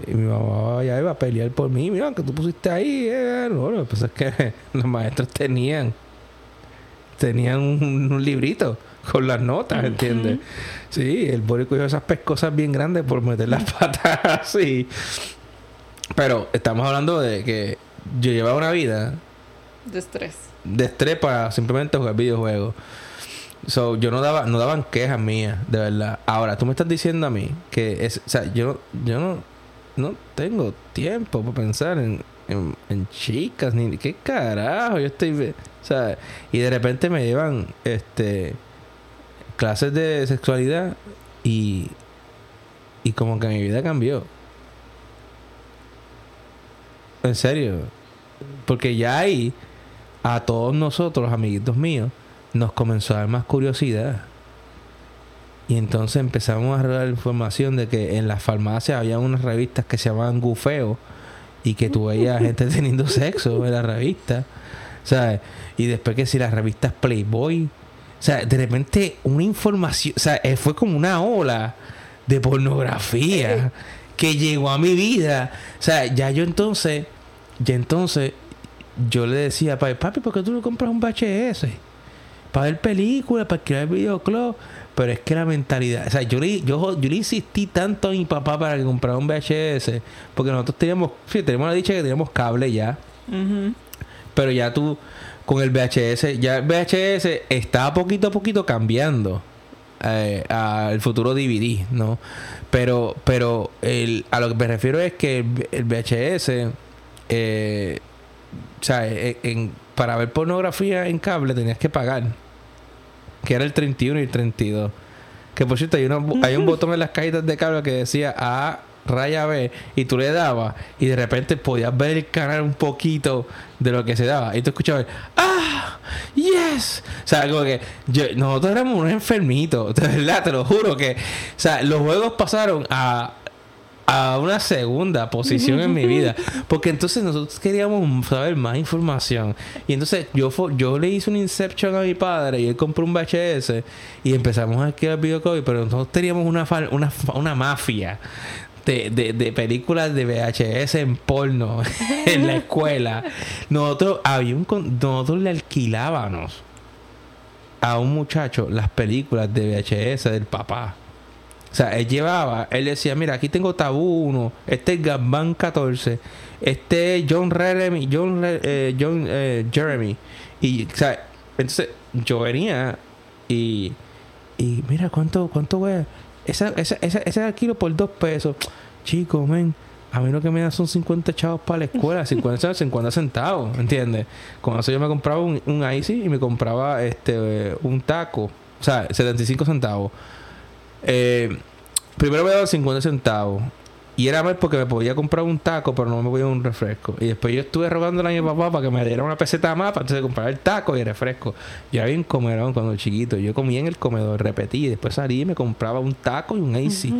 y mi mamá ya iba a pelear por mí. Mira, que tú pusiste ahí. eh". No, lo que pasa es que los maestros tenían tenían un, un librito con las notas, ¿entiendes? Sí, el Boris cogió esas pescosas bien grandes por meter las patas así. Pero estamos hablando de que yo llevaba una vida De estrés. de estrés para simplemente jugar videojuegos. So, yo no daba, no daban quejas mías, de verdad. Ahora, tú me estás diciendo a mí que es, o sea, yo, yo no, no tengo tiempo para pensar en, en, en chicas, ni qué carajo, yo estoy, o sea, y de repente me llevan, este, clases de sexualidad y, y como que mi vida cambió. en serio. Porque ya ahí, a todos nosotros, amiguitos míos, nos comenzó a dar más curiosidad. Y entonces empezamos a dar información de que en las farmacias había unas revistas que se llamaban Gufeo y que tú veías gente teniendo sexo en la revista. ¿Sabes? Y después que si las revistas Playboy. O sea, de repente una información. O sea, eh, fue como una ola de pornografía que llegó a mi vida. O sea, ya yo entonces. Ya entonces. Yo le decía, papi, papi, ¿por qué tú no compras un VHS? Para ver películas, para crear videoclub. Pero es que la mentalidad, o sea, yo le, yo, yo le insistí tanto a mi papá para que comprara un VHS, porque nosotros teníamos, sí, tenemos la dicha que teníamos cable ya. Pero ya tú, con el VHS, ya el VHS está poquito a poquito cambiando eh, al futuro DVD, ¿no? Pero, pero el, a lo que me refiero es que el, VHS, eh, o sea, e, en, para ver pornografía en cable tenías que pagar que era el 31 y el 32. Que por cierto, hay, hay un botón en las cajitas de cable que decía A raya B y tú le dabas y de repente podías ver el canal un poquito de lo que se daba y tú escuchabas ¡Ah! ¡Yes! O sea, como que nosotros éramos unos enfermitos, de verdad, te lo juro que, o sea, los juegos pasaron a a una segunda posición en mi vida. Porque entonces nosotros queríamos saber más información. Y entonces yo, yo le hice un Inception a mi padre y él compró un VHS y empezamos a escribir videoclub. Pero nosotros teníamos una, una, una mafia de, de, películas de VHS en porno en la escuela. Nosotros, había un, nosotros le alquilábamos a un muchacho las películas de VHS del papá. O sea, él llevaba, él decía, mira, aquí tengo Tabú 1, este es Gabán 14, este es John Jeremy, John, eh, John eh, Jeremy. Y, o sea, entonces yo venía y, y mira, ¿cuánto, cuánto güey? Esa, esa, esa, ese alquilo por dos pesos. Chico, men, a mí lo que me da son 50 chavos para la escuela, 50 50 centavos, ¿entiendes? Con eso yo me compraba un, un Icy y me compraba este un taco, o sea, 75 centavos. Eh, primero me daban 50 centavos. Y era mal porque me podía comprar un taco, pero no me podía un refresco. Y después yo estuve rogándole a mi papá para que me diera una peseta más para entonces comprar el taco y el refresco. Yo había un comedor cuando chiquito. Yo comía en el comedor, repetí. Y después salí y me compraba un taco y un AC.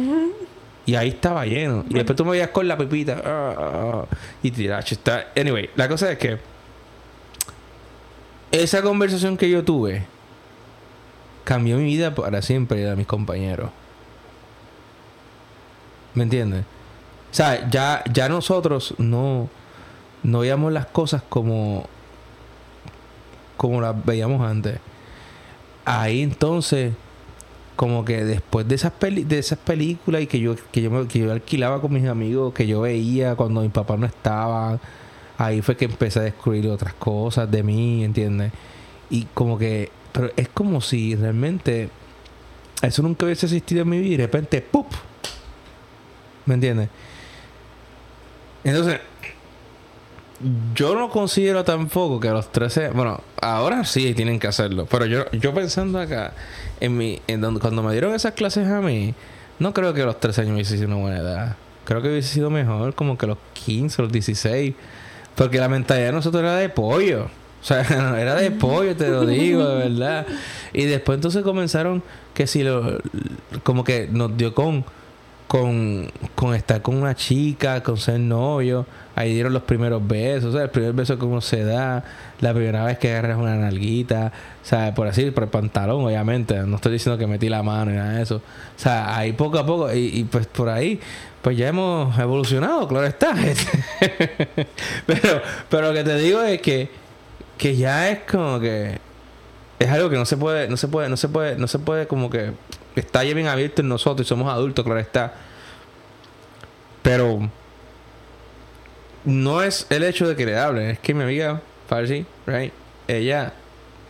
Y ahí estaba lleno. Y después tú me veías con la pepita. Ah, ah, ah, y tiracho. Está... Anyway, la cosa es que esa conversación que yo tuve cambió mi vida para siempre y de mis compañeros. ¿Me entiendes? O sea, ya, ya nosotros no, no veíamos las cosas como, como las veíamos antes. Ahí entonces, como que después de esas, de esas películas y que yo, que, yo, que yo alquilaba con mis amigos, que yo veía cuando mi papá no estaba, ahí fue que empecé a descubrir otras cosas de mí, ¿entiendes? Y como que pero es como si realmente eso nunca hubiese existido en mi vida y de repente ¡pup! ¿Me entiendes? Entonces, yo no considero tampoco que a los 13, bueno, ahora sí tienen que hacerlo, pero yo, yo pensando acá, en mi, en donde, cuando me dieron esas clases a mí, no creo que a los 13 años hubiese sido una buena edad. Creo que hubiese sido mejor como que a los 15, los 16, porque la mentalidad de nosotros era de pollo. O sea, era de pollo, te lo digo, de verdad. Y después entonces comenzaron que si lo... Como que nos dio con... Con, con estar con una chica, con ser novio. Ahí dieron los primeros besos. O sea, el primer beso que uno se da. La primera vez que agarras una nalguita. O sea, por así, por el pantalón, obviamente. No estoy diciendo que metí la mano y nada de eso. O sea, ahí poco a poco. Y, y pues por ahí pues ya hemos evolucionado, claro está. pero, pero lo que te digo es que que ya es como que es algo que no se puede, no se puede, no se puede, no se puede como que está ya bien abierto en nosotros y somos adultos, claro está. Pero no es el hecho de que le hablen, es que mi amiga Farsi, right, ella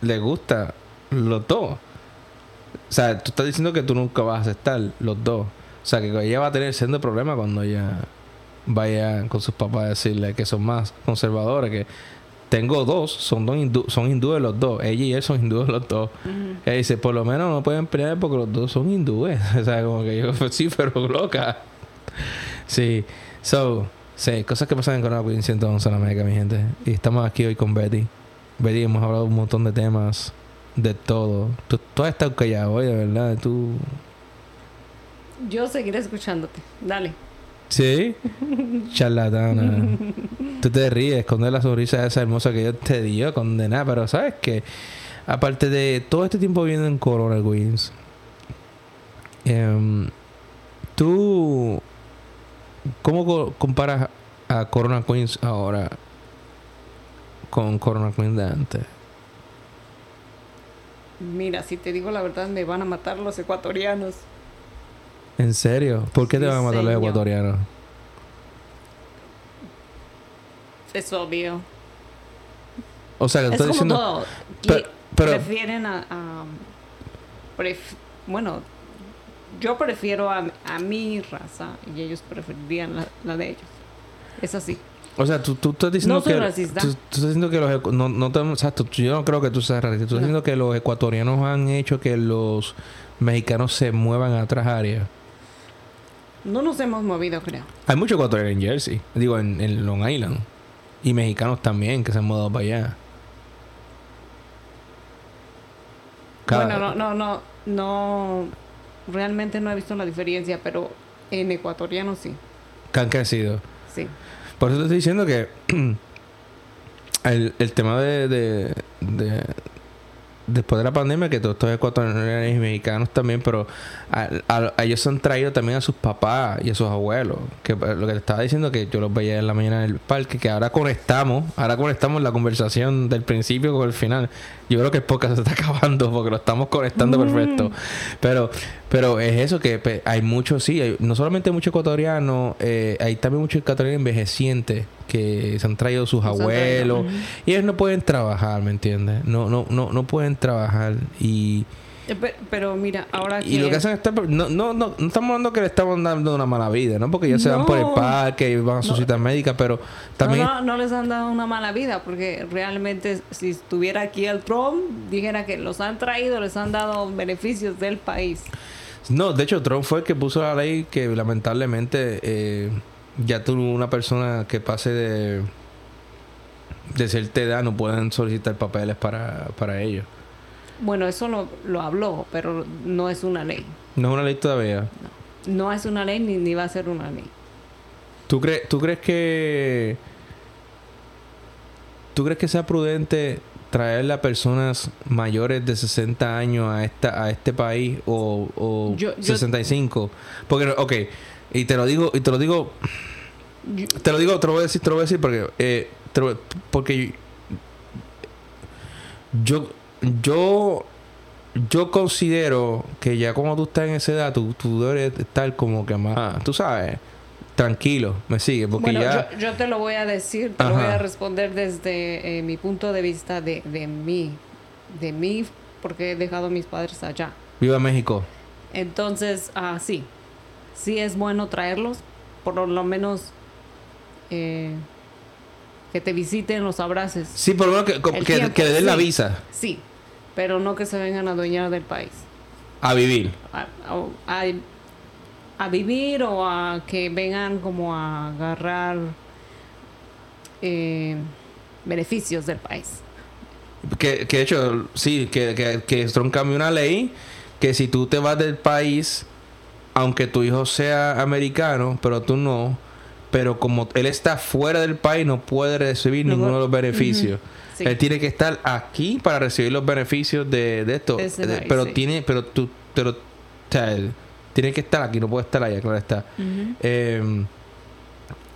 le gusta los dos. O sea, tú estás diciendo que tú nunca vas a aceptar los dos. O sea, que ella va a tener siendo problema cuando ella vaya con sus papás a decirle que son más conservadores, que tengo dos, son dos hindú, son hindúes los dos, ella y él son hindúes los dos. Ella dice, por lo menos no pueden pelear porque los dos son hindúes. o sea, como que yo, sí, pero loca. sí, so, Sí, cosas que pasan en Corona Queen 111 en la Mega, mi gente. Y estamos aquí hoy con Betty. Betty, hemos hablado un montón de temas, de todo. Tú, tú has estado callado hoy, de verdad. Tú. Yo seguiré escuchándote. Dale. Sí, charlatana. Tú te ríes, con la sonrisa esa hermosa que yo te dio, condena. Pero sabes que, aparte de todo este tiempo viviendo en Corona Queens, em, tú, ¿cómo co- comparas a Corona Queens ahora con Corona Queens de antes? Mira, si te digo la verdad, me van a matar los ecuatorianos. ¿En serio? ¿Por qué te van a matar los señor. ecuatorianos? Es obvio. O sea, que tú Es estás como diciendo... todo. pero- pero- prefieren a... a- pref- bueno, yo prefiero a, a mi raza y ellos preferirían la, la de ellos. Es así. O sea, tú, tú estás diciendo No soy que... racista. Tú, tú estás diciendo que los... No, no te- tú- yo no creo que tú seas racista. Tú estás No. diciendo que los ecuatorianos han hecho que los mexicanos se muevan a otras áreas. No nos hemos movido, creo. Hay muchos ecuatorianos en Jersey. Digo, en, en Long Island. Y mexicanos también que se han mudado para allá. Cada- Bueno, no, no, no, no. Realmente no he visto la diferencia, pero en ecuatoriano sí. Que han crecido. Sí. Por eso te estoy diciendo que el, el tema de, de, de- después de la pandemia que todos estos ecuatorianos y mexicanos también, pero a, ellos se han traído también a sus papás y a sus abuelos. Que eh, lo que te estaba diciendo que yo los veía en la mañana en el parque, que ahora conectamos, ahora conectamos la conversación del principio con el final. Yo creo que el podcast se está acabando porque lo estamos conectando perfecto. Pero, pero es eso que hay muchos, sí, hay- no solamente muchos ecuatorianos, eh, hay también muchos ecuatorianos envejecientes que se han traído sus Nos han traído, abuelos y ellos no pueden trabajar, ¿me entiendes? No, no, no, no pueden trabajar y, Pero mira, ahora que... y lo que hacen es estar, no, no, no, no estamos hablando que le estamos dando una mala vida, ¿no? Porque ellos se van por el No. parque y van a su No. cita médica, pero también No, no, no les han dado una mala vida, porque realmente si estuviera aquí el Trump, dijera que los han traído, les han dado beneficios del país. No, de hecho, Trump fue el que puso la ley que lamentablemente eh, ya tú, una persona que pase de, de cierta edad, no pueden solicitar papeles para, para ellos. Bueno, eso lo, lo habló, pero no es una ley. No es una ley todavía. No es una ley ni, ni va a ser una ley. ¿Tú, crees ¿Tú crees que... ¿Tú crees que sea prudente traer a personas mayores de 60 años a esta a este país o, o Yo- yo- 65? Porque, ok, y te lo digo, y te lo digo Yo- Te lo digo, te lo voy a decir, te lo voy a decir porque, eh, te lo- porque yo, yo, yo considero que ya como tú estás en esa edad, tú, tú debes estar como que más, tú sabes, tranquilo, me sigue, porque bueno, ya, yo, yo te lo voy a decir, te lo voy a responder desde eh, mi punto de vista de, de mí, de mí, porque he dejado a mis padres allá. viva México. Entonces, ah, sí, sí es bueno traerlos, por lo menos eh, que te visiten, los abraces. Sí, por lo menos que, que, le den la visa Sí, pero no que se vengan a adueñar del país. a vivir. A, a- a- vivir o a que vengan como a agarrar eh, beneficios del país. Que, que de hecho, sí, que, que, que Trump cambió una ley que si tú te vas del país, aunque tu hijo sea americano, pero tú no, pero como él está fuera del país, no puede recibir No ninguno de los beneficios. Sí. Él tiene que estar aquí para recibir los beneficios de, de esto. De De- pero sí. tiene, pero tú, pero, o sea, él tiene que estar aquí, no puede estar allá, claro está. Eh,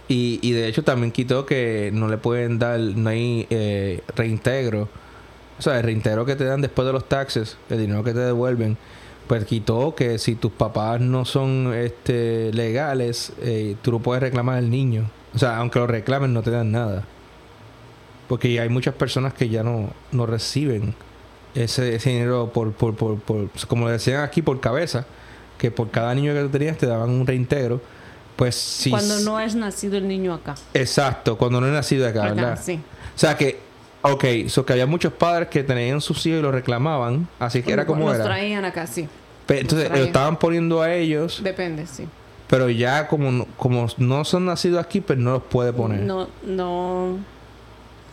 y, y de hecho también quitó que no le pueden dar, no hay eh, reintegro. O sea, el reintegro que te dan después de los taxes, el dinero que te devuelven, pues quitó que si tus papás no son este legales, eh, tú no puedes reclamar al niño. O sea, aunque lo reclamen, no te dan nada. Porque hay muchas personas que ya no, no reciben ese, ese dinero por, por, por, por, como le decían aquí, por cabeza, que por cada niño que tú tenías te daban un reintegro. Pues sí. Cuando no es nacido el niño acá. Exacto, cuando no he nacido acá, Acá, ¿verdad? sí. O sea que, ok, so que había muchos padres que tenían sus hijos y los reclamaban, así que era como Los era. traían acá, sí. Entonces, lo estaban poniendo a ellos, Depende, sí. Pero ya como no, como no son nacidos aquí, pues no los puede poner. No, no.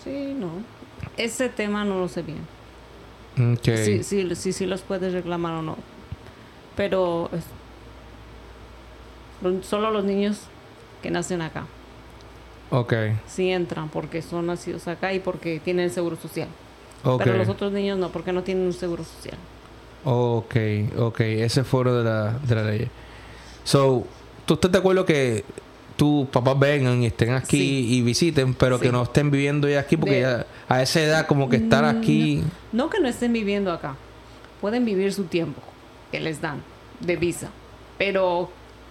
Sí, no. Ese tema no lo sé bien. Ok. Sí, sí, sí, sí los puedes reclamar o no. Pero es- solo los niños que nacen acá Ok. sí entran porque son nacidos acá y porque tienen seguro social. Ok. Pero los otros niños no, porque no tienen un seguro social. Ok, ok. Ese uno de la, de la ley. So, ¿tú estás de acuerdo que tus papás vengan y estén aquí Sí. y visiten, pero que no estén viviendo ya aquí? Porque De- ya a esa edad como que estar Mm, aquí... No que no estén viviendo acá. Pueden vivir su tiempo que les dan de visa. Pero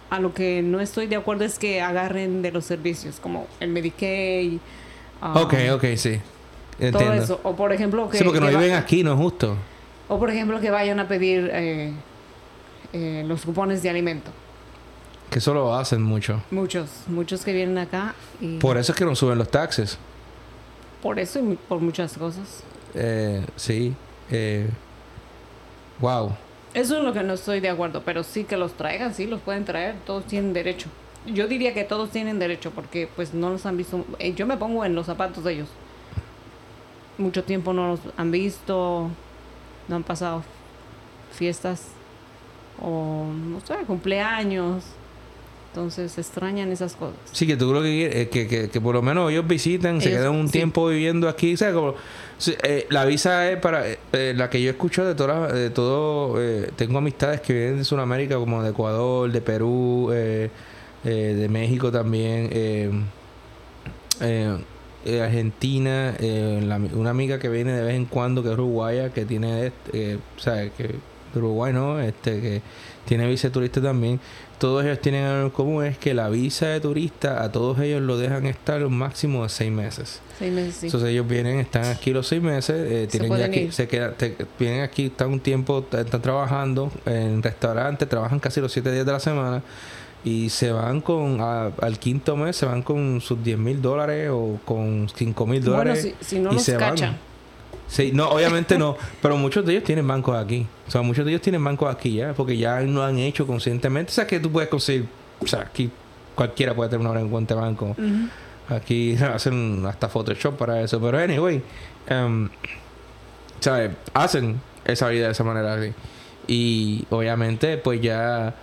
a lo que no estoy de acuerdo es que agarren de los servicios como el Medicaid. ah, Ok, ok, sí. Todo Entiendo. eso. O por ejemplo que... sí, porque no que va- viven aquí, no es justo. O por ejemplo que vayan a pedir eh, eh, los cupones de alimento. Que eso lo hacen mucho. Muchos, muchos que vienen acá y Por eso es que no suben los taxes. por eso y por muchas cosas. Eh, sí. Eh, wow. Eso es lo que no estoy de acuerdo, pero sí que los traigan, sí, los pueden traer, todos tienen derecho. Yo diría que todos tienen derecho porque pues no los han visto. eh, yo me pongo en los zapatos de ellos. Mucho tiempo no los han visto, no han pasado fiestas o no sé, cumpleaños. Entonces extrañan esas cosas. Sí, que tú lo que es que, que, que por lo menos ellos visiten, se queden un sí. tiempo viviendo aquí. ¿sabes? Como, sí, eh, la visa es para eh, eh, la que yo escucho de todas, de todo. eh, tengo amistades que vienen de Sudamérica, como de Ecuador, de Perú, eh, eh, de México también, eh, eh, eh, Argentina, eh, la- una amiga que viene de vez en cuando que es uruguaya, que tiene, este, eh, o sea, que de Uruguay no, este, que tiene visa de turista también todos ellos tienen algo en común es que la visa de turista a todos ellos lo dejan estar un máximo de seis meses. Seis meses, sí. Entonces ellos vienen, están aquí los seis meses, eh, Se tienen ya pueden aquí, se quedan, te- vienen aquí, están un tiempo, están trabajando en restaurantes, trabajan casi los siete días de la semana y se van con, a- al quinto mes, se van con sus 10 mil dólares o con 5 mil bueno, dólares. si, si no y los se van. Sí, no, obviamente no, pero muchos de ellos tienen bancos aquí. O sea, muchos de ellos tienen bancos aquí ya, porque ya lo han hecho conscientemente. O sea, que tú puedes conseguir, o sea, aquí cualquiera puede tener una cuenta de banco. Ujú. Aquí hacen hasta Photoshop para eso. Pero anyway, um, ¿sabes? Hacen esa vida de esa manera aquí. Y obviamente, pues ya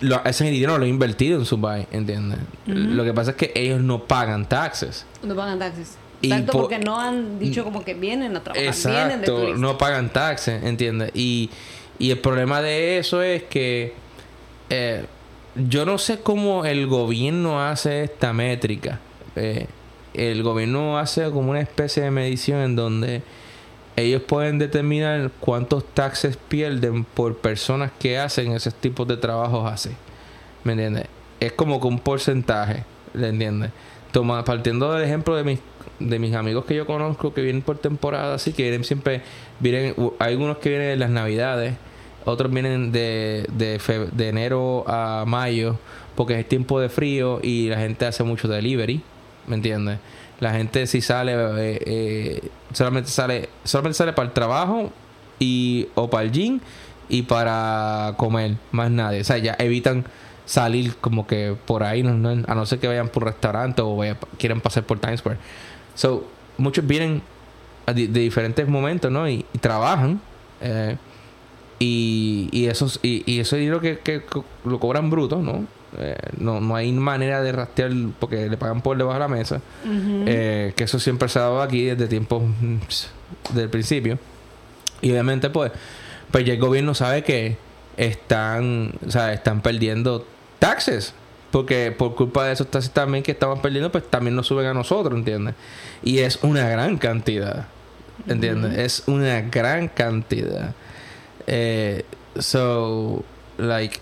lo, ese dinero lo he invertido en su buy, ¿entiendes? Ujú. Lo que pasa es que ellos no pagan taxes. No pagan taxes. Tanto po- porque no han dicho como que vienen a trabajar, vienen de no pagan taxes, ¿entiendes? Y, y el problema de eso es que eh, yo no sé cómo el gobierno hace esta métrica. Eh, el gobierno hace como una especie de medición en donde ellos pueden determinar cuántos taxes pierden por personas que hacen esos tipos de trabajos así. ¿Me entiendes? Es como que un porcentaje, ¿le entiendes? Toma, partiendo del ejemplo de mis, de mis amigos que yo conozco que vienen por temporada, así que vienen siempre, vienen, hay algunos que vienen en las navidades, otros vienen de, de, fe- de enero a mayo, porque es tiempo de frío y la gente hace mucho delivery, ¿me entiendes? La gente si sale, eh, eh, solamente sale, solamente sale para el trabajo y o para el gym y para comer, más nadie. O sea, ya evitan salir como que por ahí, no, a no ser que vayan por un restaurante o quieran pasar por Times Square. So, muchos vienen de, diferentes momentos, ¿no? Y, y trabajan. eh, y, y, esos, y, y ese dinero que, lo cobran bruto, ¿no? Eh, no, no hay manera de rastrear porque le pagan por debajo de la mesa. Eh, que eso siempre se ha dado aquí desde tiempos mm, del principio. Y obviamente, pues, pues ya el gobierno sabe que están, o sea, están perdiendo taxes. Porque por culpa de esos taxes también que estamos perdiendo, pues también nos suben a nosotros, ¿entiendes? Y es una gran cantidad. ¿Entiendes? Es una gran cantidad. Eh, so, like,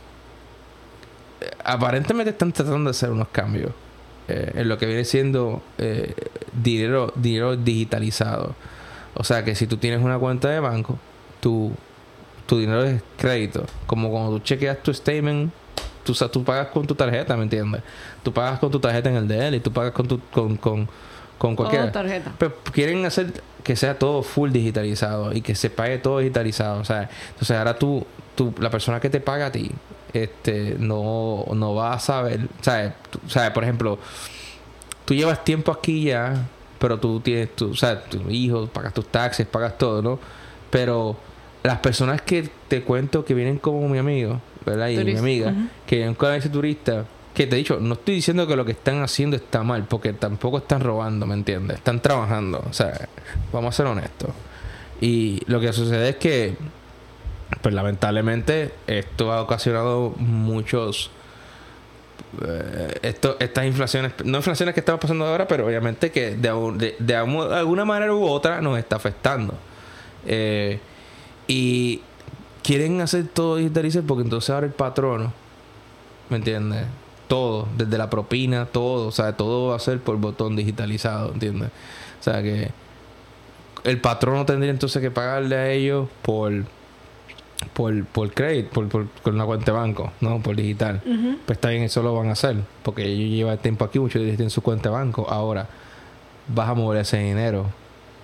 aparentemente están tratando de hacer unos cambios eh, en lo que viene siendo eh, dinero, dinero digitalizado. O sea que si tú tienes una cuenta de banco, tu, tu dinero es crédito. Como cuando tú chequeas tu statement, tú, tú pagas con tu tarjeta, ¿me entiendes? Tú pagas con tu tarjeta en el DL y tú pagas con tu, con, con, con Todo cualquiera. tarjeta. Pero quieren hacer que sea todo full digitalizado y que se pague todo digitalizado. O sea, entonces ahora tú, tú la persona que te paga a ti, este, no, no vas a saber, ¿sabes? Tú- ¿sabes? Por ejemplo, tú llevas tiempo aquí ya, pero tú tienes, tu, o sea, tus hijos, pagas tus taxes, pagas todo, ¿no? Pero las personas que te cuento que vienen como mi amigo, ¿verdad? Y mi amiga, ujú. que vienen con ese turista, que te he dicho, no estoy diciendo que lo que están haciendo está mal, porque tampoco están robando, ¿me entiendes? Están trabajando, o sea, vamos a ser honestos. Y lo que sucede es que, pues lamentablemente, esto ha ocasionado muchos eh, esto, estas inflaciones, no inflaciones que estamos pasando ahora, pero obviamente que de, de- de alguna manera u otra nos está afectando. Eh, y quieren hacer todo digitalizar porque entonces ahora el patrono, ¿me entiendes? Todo, desde la propina, todo, o sea, todo va a ser por botón digitalizado, ¿entiendes? O sea que el patrono tendría entonces que pagarle a ellos por por, por crédito, por, por, con una cuenta de banco, no por digital. Ujú. Pues está bien, eso lo van a hacer. Porque ellos llevan tiempo aquí, muchos ellos tienen su cuenta de banco. Ahora, vas a mover ese dinero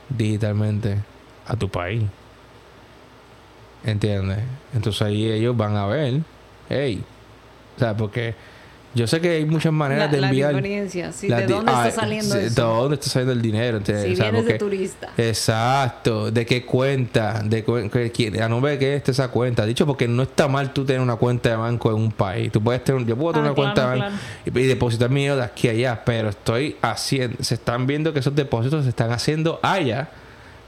digitalmente a tu país. ¿Entiendes? Entonces ahí ellos van a ver, hey, o sea, porque yo sé que hay muchas maneras La, de la enviar. diferencia, sí, ¿de dónde ah, está saliendo sí, eso? ¿De dónde está saliendo el dinero? ¿entiendes? Si O sea, vienes de turista. Exacto, de qué cuenta, de que- a nombre de qué está esa cuenta. Dicho porque no está mal tú tener una cuenta de banco en un país. Tú puedes tener, yo puedo tener Ah, una cuenta de claro, banco y, y depositar mi dinero de aquí a allá, pero estoy haciendo, se están viendo que esos depósitos se están haciendo allá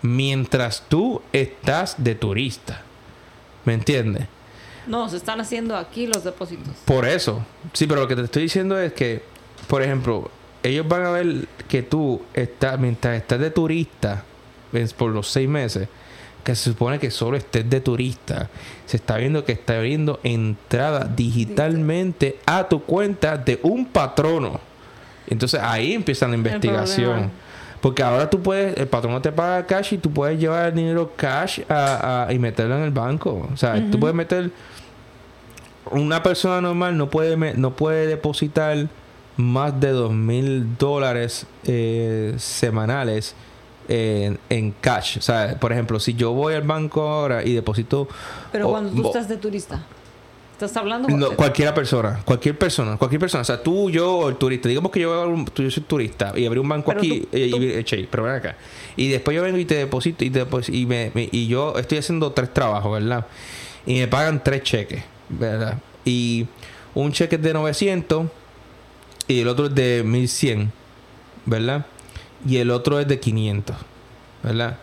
mientras tú estás de turista. ¿Me entiendes? No, se están haciendo aquí los depósitos. Por eso. Sí, pero lo que te estoy diciendo es que, por ejemplo, ellos van a ver que tú estás, mientras estás de turista, ves, por los seis meses, que se supone que solo estés de turista, se está viendo que está abriendo entrada digitalmente a tu cuenta de un patrono. Entonces ahí empieza la investigación. Porque ahora tú puedes, el patrono te paga cash y tú puedes llevar el dinero cash a, a- y meterlo en el banco. O sea, tú Ujú. puedes meter una persona normal no puede me- no puede depositar más de dos mil dólares eh, semanales en, en cash. O sea, por ejemplo, si yo voy al banco ahora y deposito Pero cuando tú bo- estás de turista, ¿estás hablando? no, cualquiera persona, cualquier persona, cualquier persona, o sea, tú, yo o el turista, digamos que yo, yo soy turista y abrí un banco Pero aquí tú- eh, y, tú- y- che, pero ven acá. Y después yo vengo y te deposito y, te y, me, me- y yo estoy haciendo tres trabajos, ¿verdad? Y me pagan tres cheques, ¿verdad? Y un cheque es de 900 y el otro es de 1100, ¿verdad? Y el otro es de 500, ¿verdad?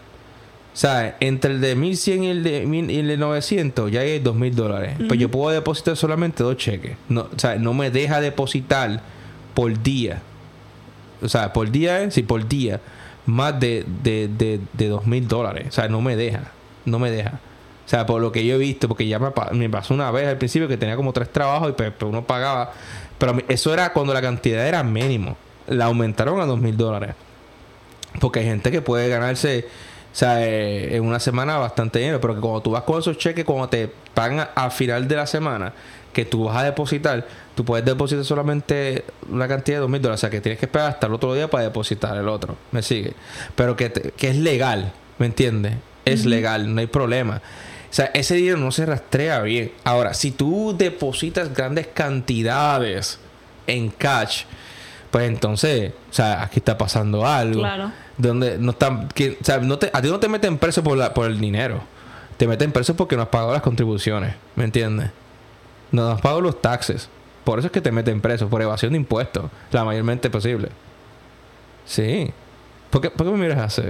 O sea, entre el de 1100 y el de, mil- y el de 900 ya hay 2000 dólares. Pues yo puedo depositar solamente dos cheques. No, o sea, no me deja depositar por día. O sea, por día, es, sí, por día, más de, de, de, de 2000 dólares. O sea, no me deja. No me deja. O sea, por lo que yo he visto, porque ya me, pa- me pasó una vez al principio que tenía como tres trabajos y pues, pues uno pagaba. Pero eso era cuando la cantidad era mínimo. La aumentaron a 2000 dólares. Porque hay gente que puede ganarse, o sea, eh, en una semana bastante dinero. Pero que cuando tú vas con esos cheques, cuando te pagan al final de la semana, que tú vas a depositar, tú puedes depositar solamente una cantidad de dos mil dólares. O sea, que tienes que esperar hasta el otro día para depositar el otro. ¿Me sigue? Pero que, te- que es legal, ¿me entiendes? Es legal, no hay problema. O sea, ese dinero no se rastrea bien. Ahora, si tú depositas grandes cantidades en cash, pues entonces, o sea, aquí está pasando algo Claro. Donde no están que, o sea, no te, a ti no te meten preso por la, por el dinero te meten preso porque no has pagado las contribuciones ¿me entiendes? no has pagado los taxes por eso es que te meten preso por evasión de impuestos la mayormente posible sí ¿por qué, por qué me miras así?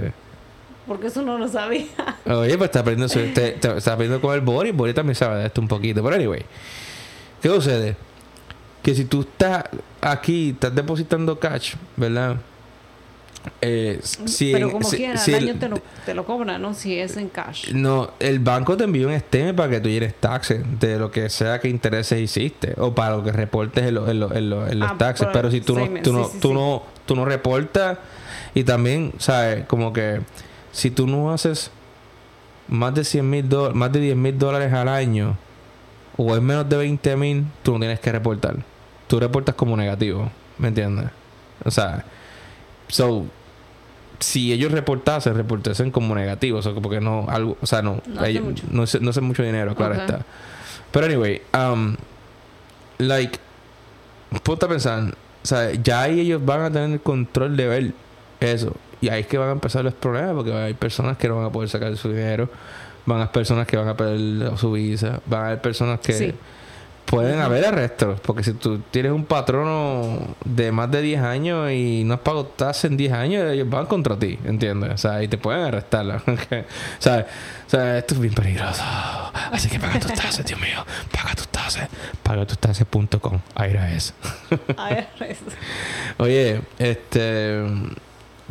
Porque eso no lo sabía. oye pues está aprendiendo te, te- estás aprendiendo con el Boris Boris también sabe de esto un poquito pero anyway ¿qué sucede? que si tú estás aquí estás depositando cash ¿verdad? Eh, si Pero en- como si- quiera, si el- año te lo, te lo cobran, ¿no? Si es en cash. No, el banco te envía un STM para que tú llenes taxes de lo que sea que intereses hiciste o para lo que reportes en, lo- en lo- en lo- en los Ah, taxes. Pero si tú no, tú no, meses, sí, sí, tú sí. no, tú no reportas y también, sabes, como que si tú no haces más de 100 mil dólares, más de 10 mil dólares al año o es menos de 20 mil, tú no tienes que reportar. Tú reportas como negativo, ¿me entiendes? O sea, so si ellos reportasen, reportasen como negativo, o sea, porque no, algo, o sea, no, No hace ellos- mucho. no hace, no hace mucho dinero, claro está. Pero anyway, um, like, ponte a pensar, o sea, ya ahí ellos van a tener el control de ver eso. Y ahí es que van a empezar los problemas, porque hay personas que no van a poder sacar su dinero, van a haber personas que van a perder su visa, van a haber personas que Sí. Pueden haber arrestos, porque si tú tienes un patrono de más de 10 años y no has pagado tasas en 10 años, ellos van contra ti, ¿entiendes? O sea, y te pueden arrestar. o sea, o sea, esto es bien peligroso. Así que paga tus tasas, Dios mío. Paga tus tasas. Paga tus tasas.com. Eso. IRS. Oye, este.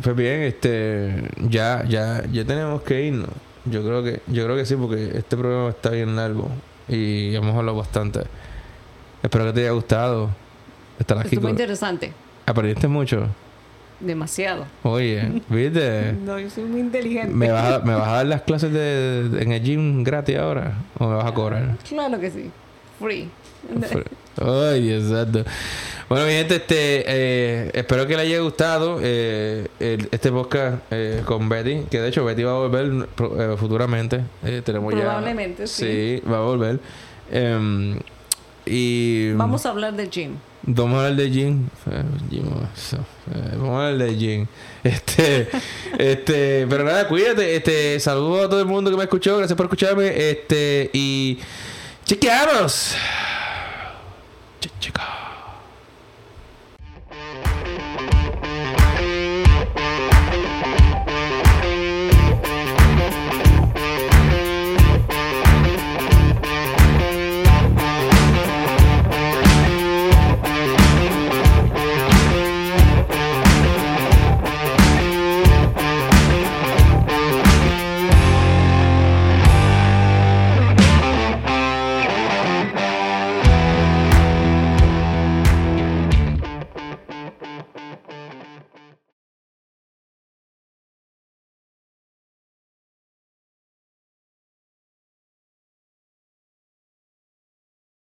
Pues bien, este. Ya, ya, ya tenemos que irnos. Yo creo que, yo creo que sí, porque este programa está bien largo. Y hemos hablado bastante. Espero que te haya gustado. Estar aquí Estuvo interesante. ¿Aprendiste mucho? Demasiado. Oye, ¿viste? No, yo soy muy inteligente. ¿Me vas, a, ¿Me vas a dar las clases de, de- en el gym gratis ahora? ¿O me vas a cobrar? Claro que sí. Free. Ay, santo. Bueno, mi gente, este, eh, espero que le haya gustado eh, el- este podcast eh, con Betty, que de hecho Betty va a volver eh, futuramente. Eh, tenemos ya. Probablemente, sí. Sí, va a volver. Y vamos a hablar de Jim. Vamos a hablar de Jim. Vamos a hablar de Jim. Este, este, pero nada, cuídate. Este, saludo a todo el mundo que me escuchó. Gracias por escucharme. Este, y chequearos. Che,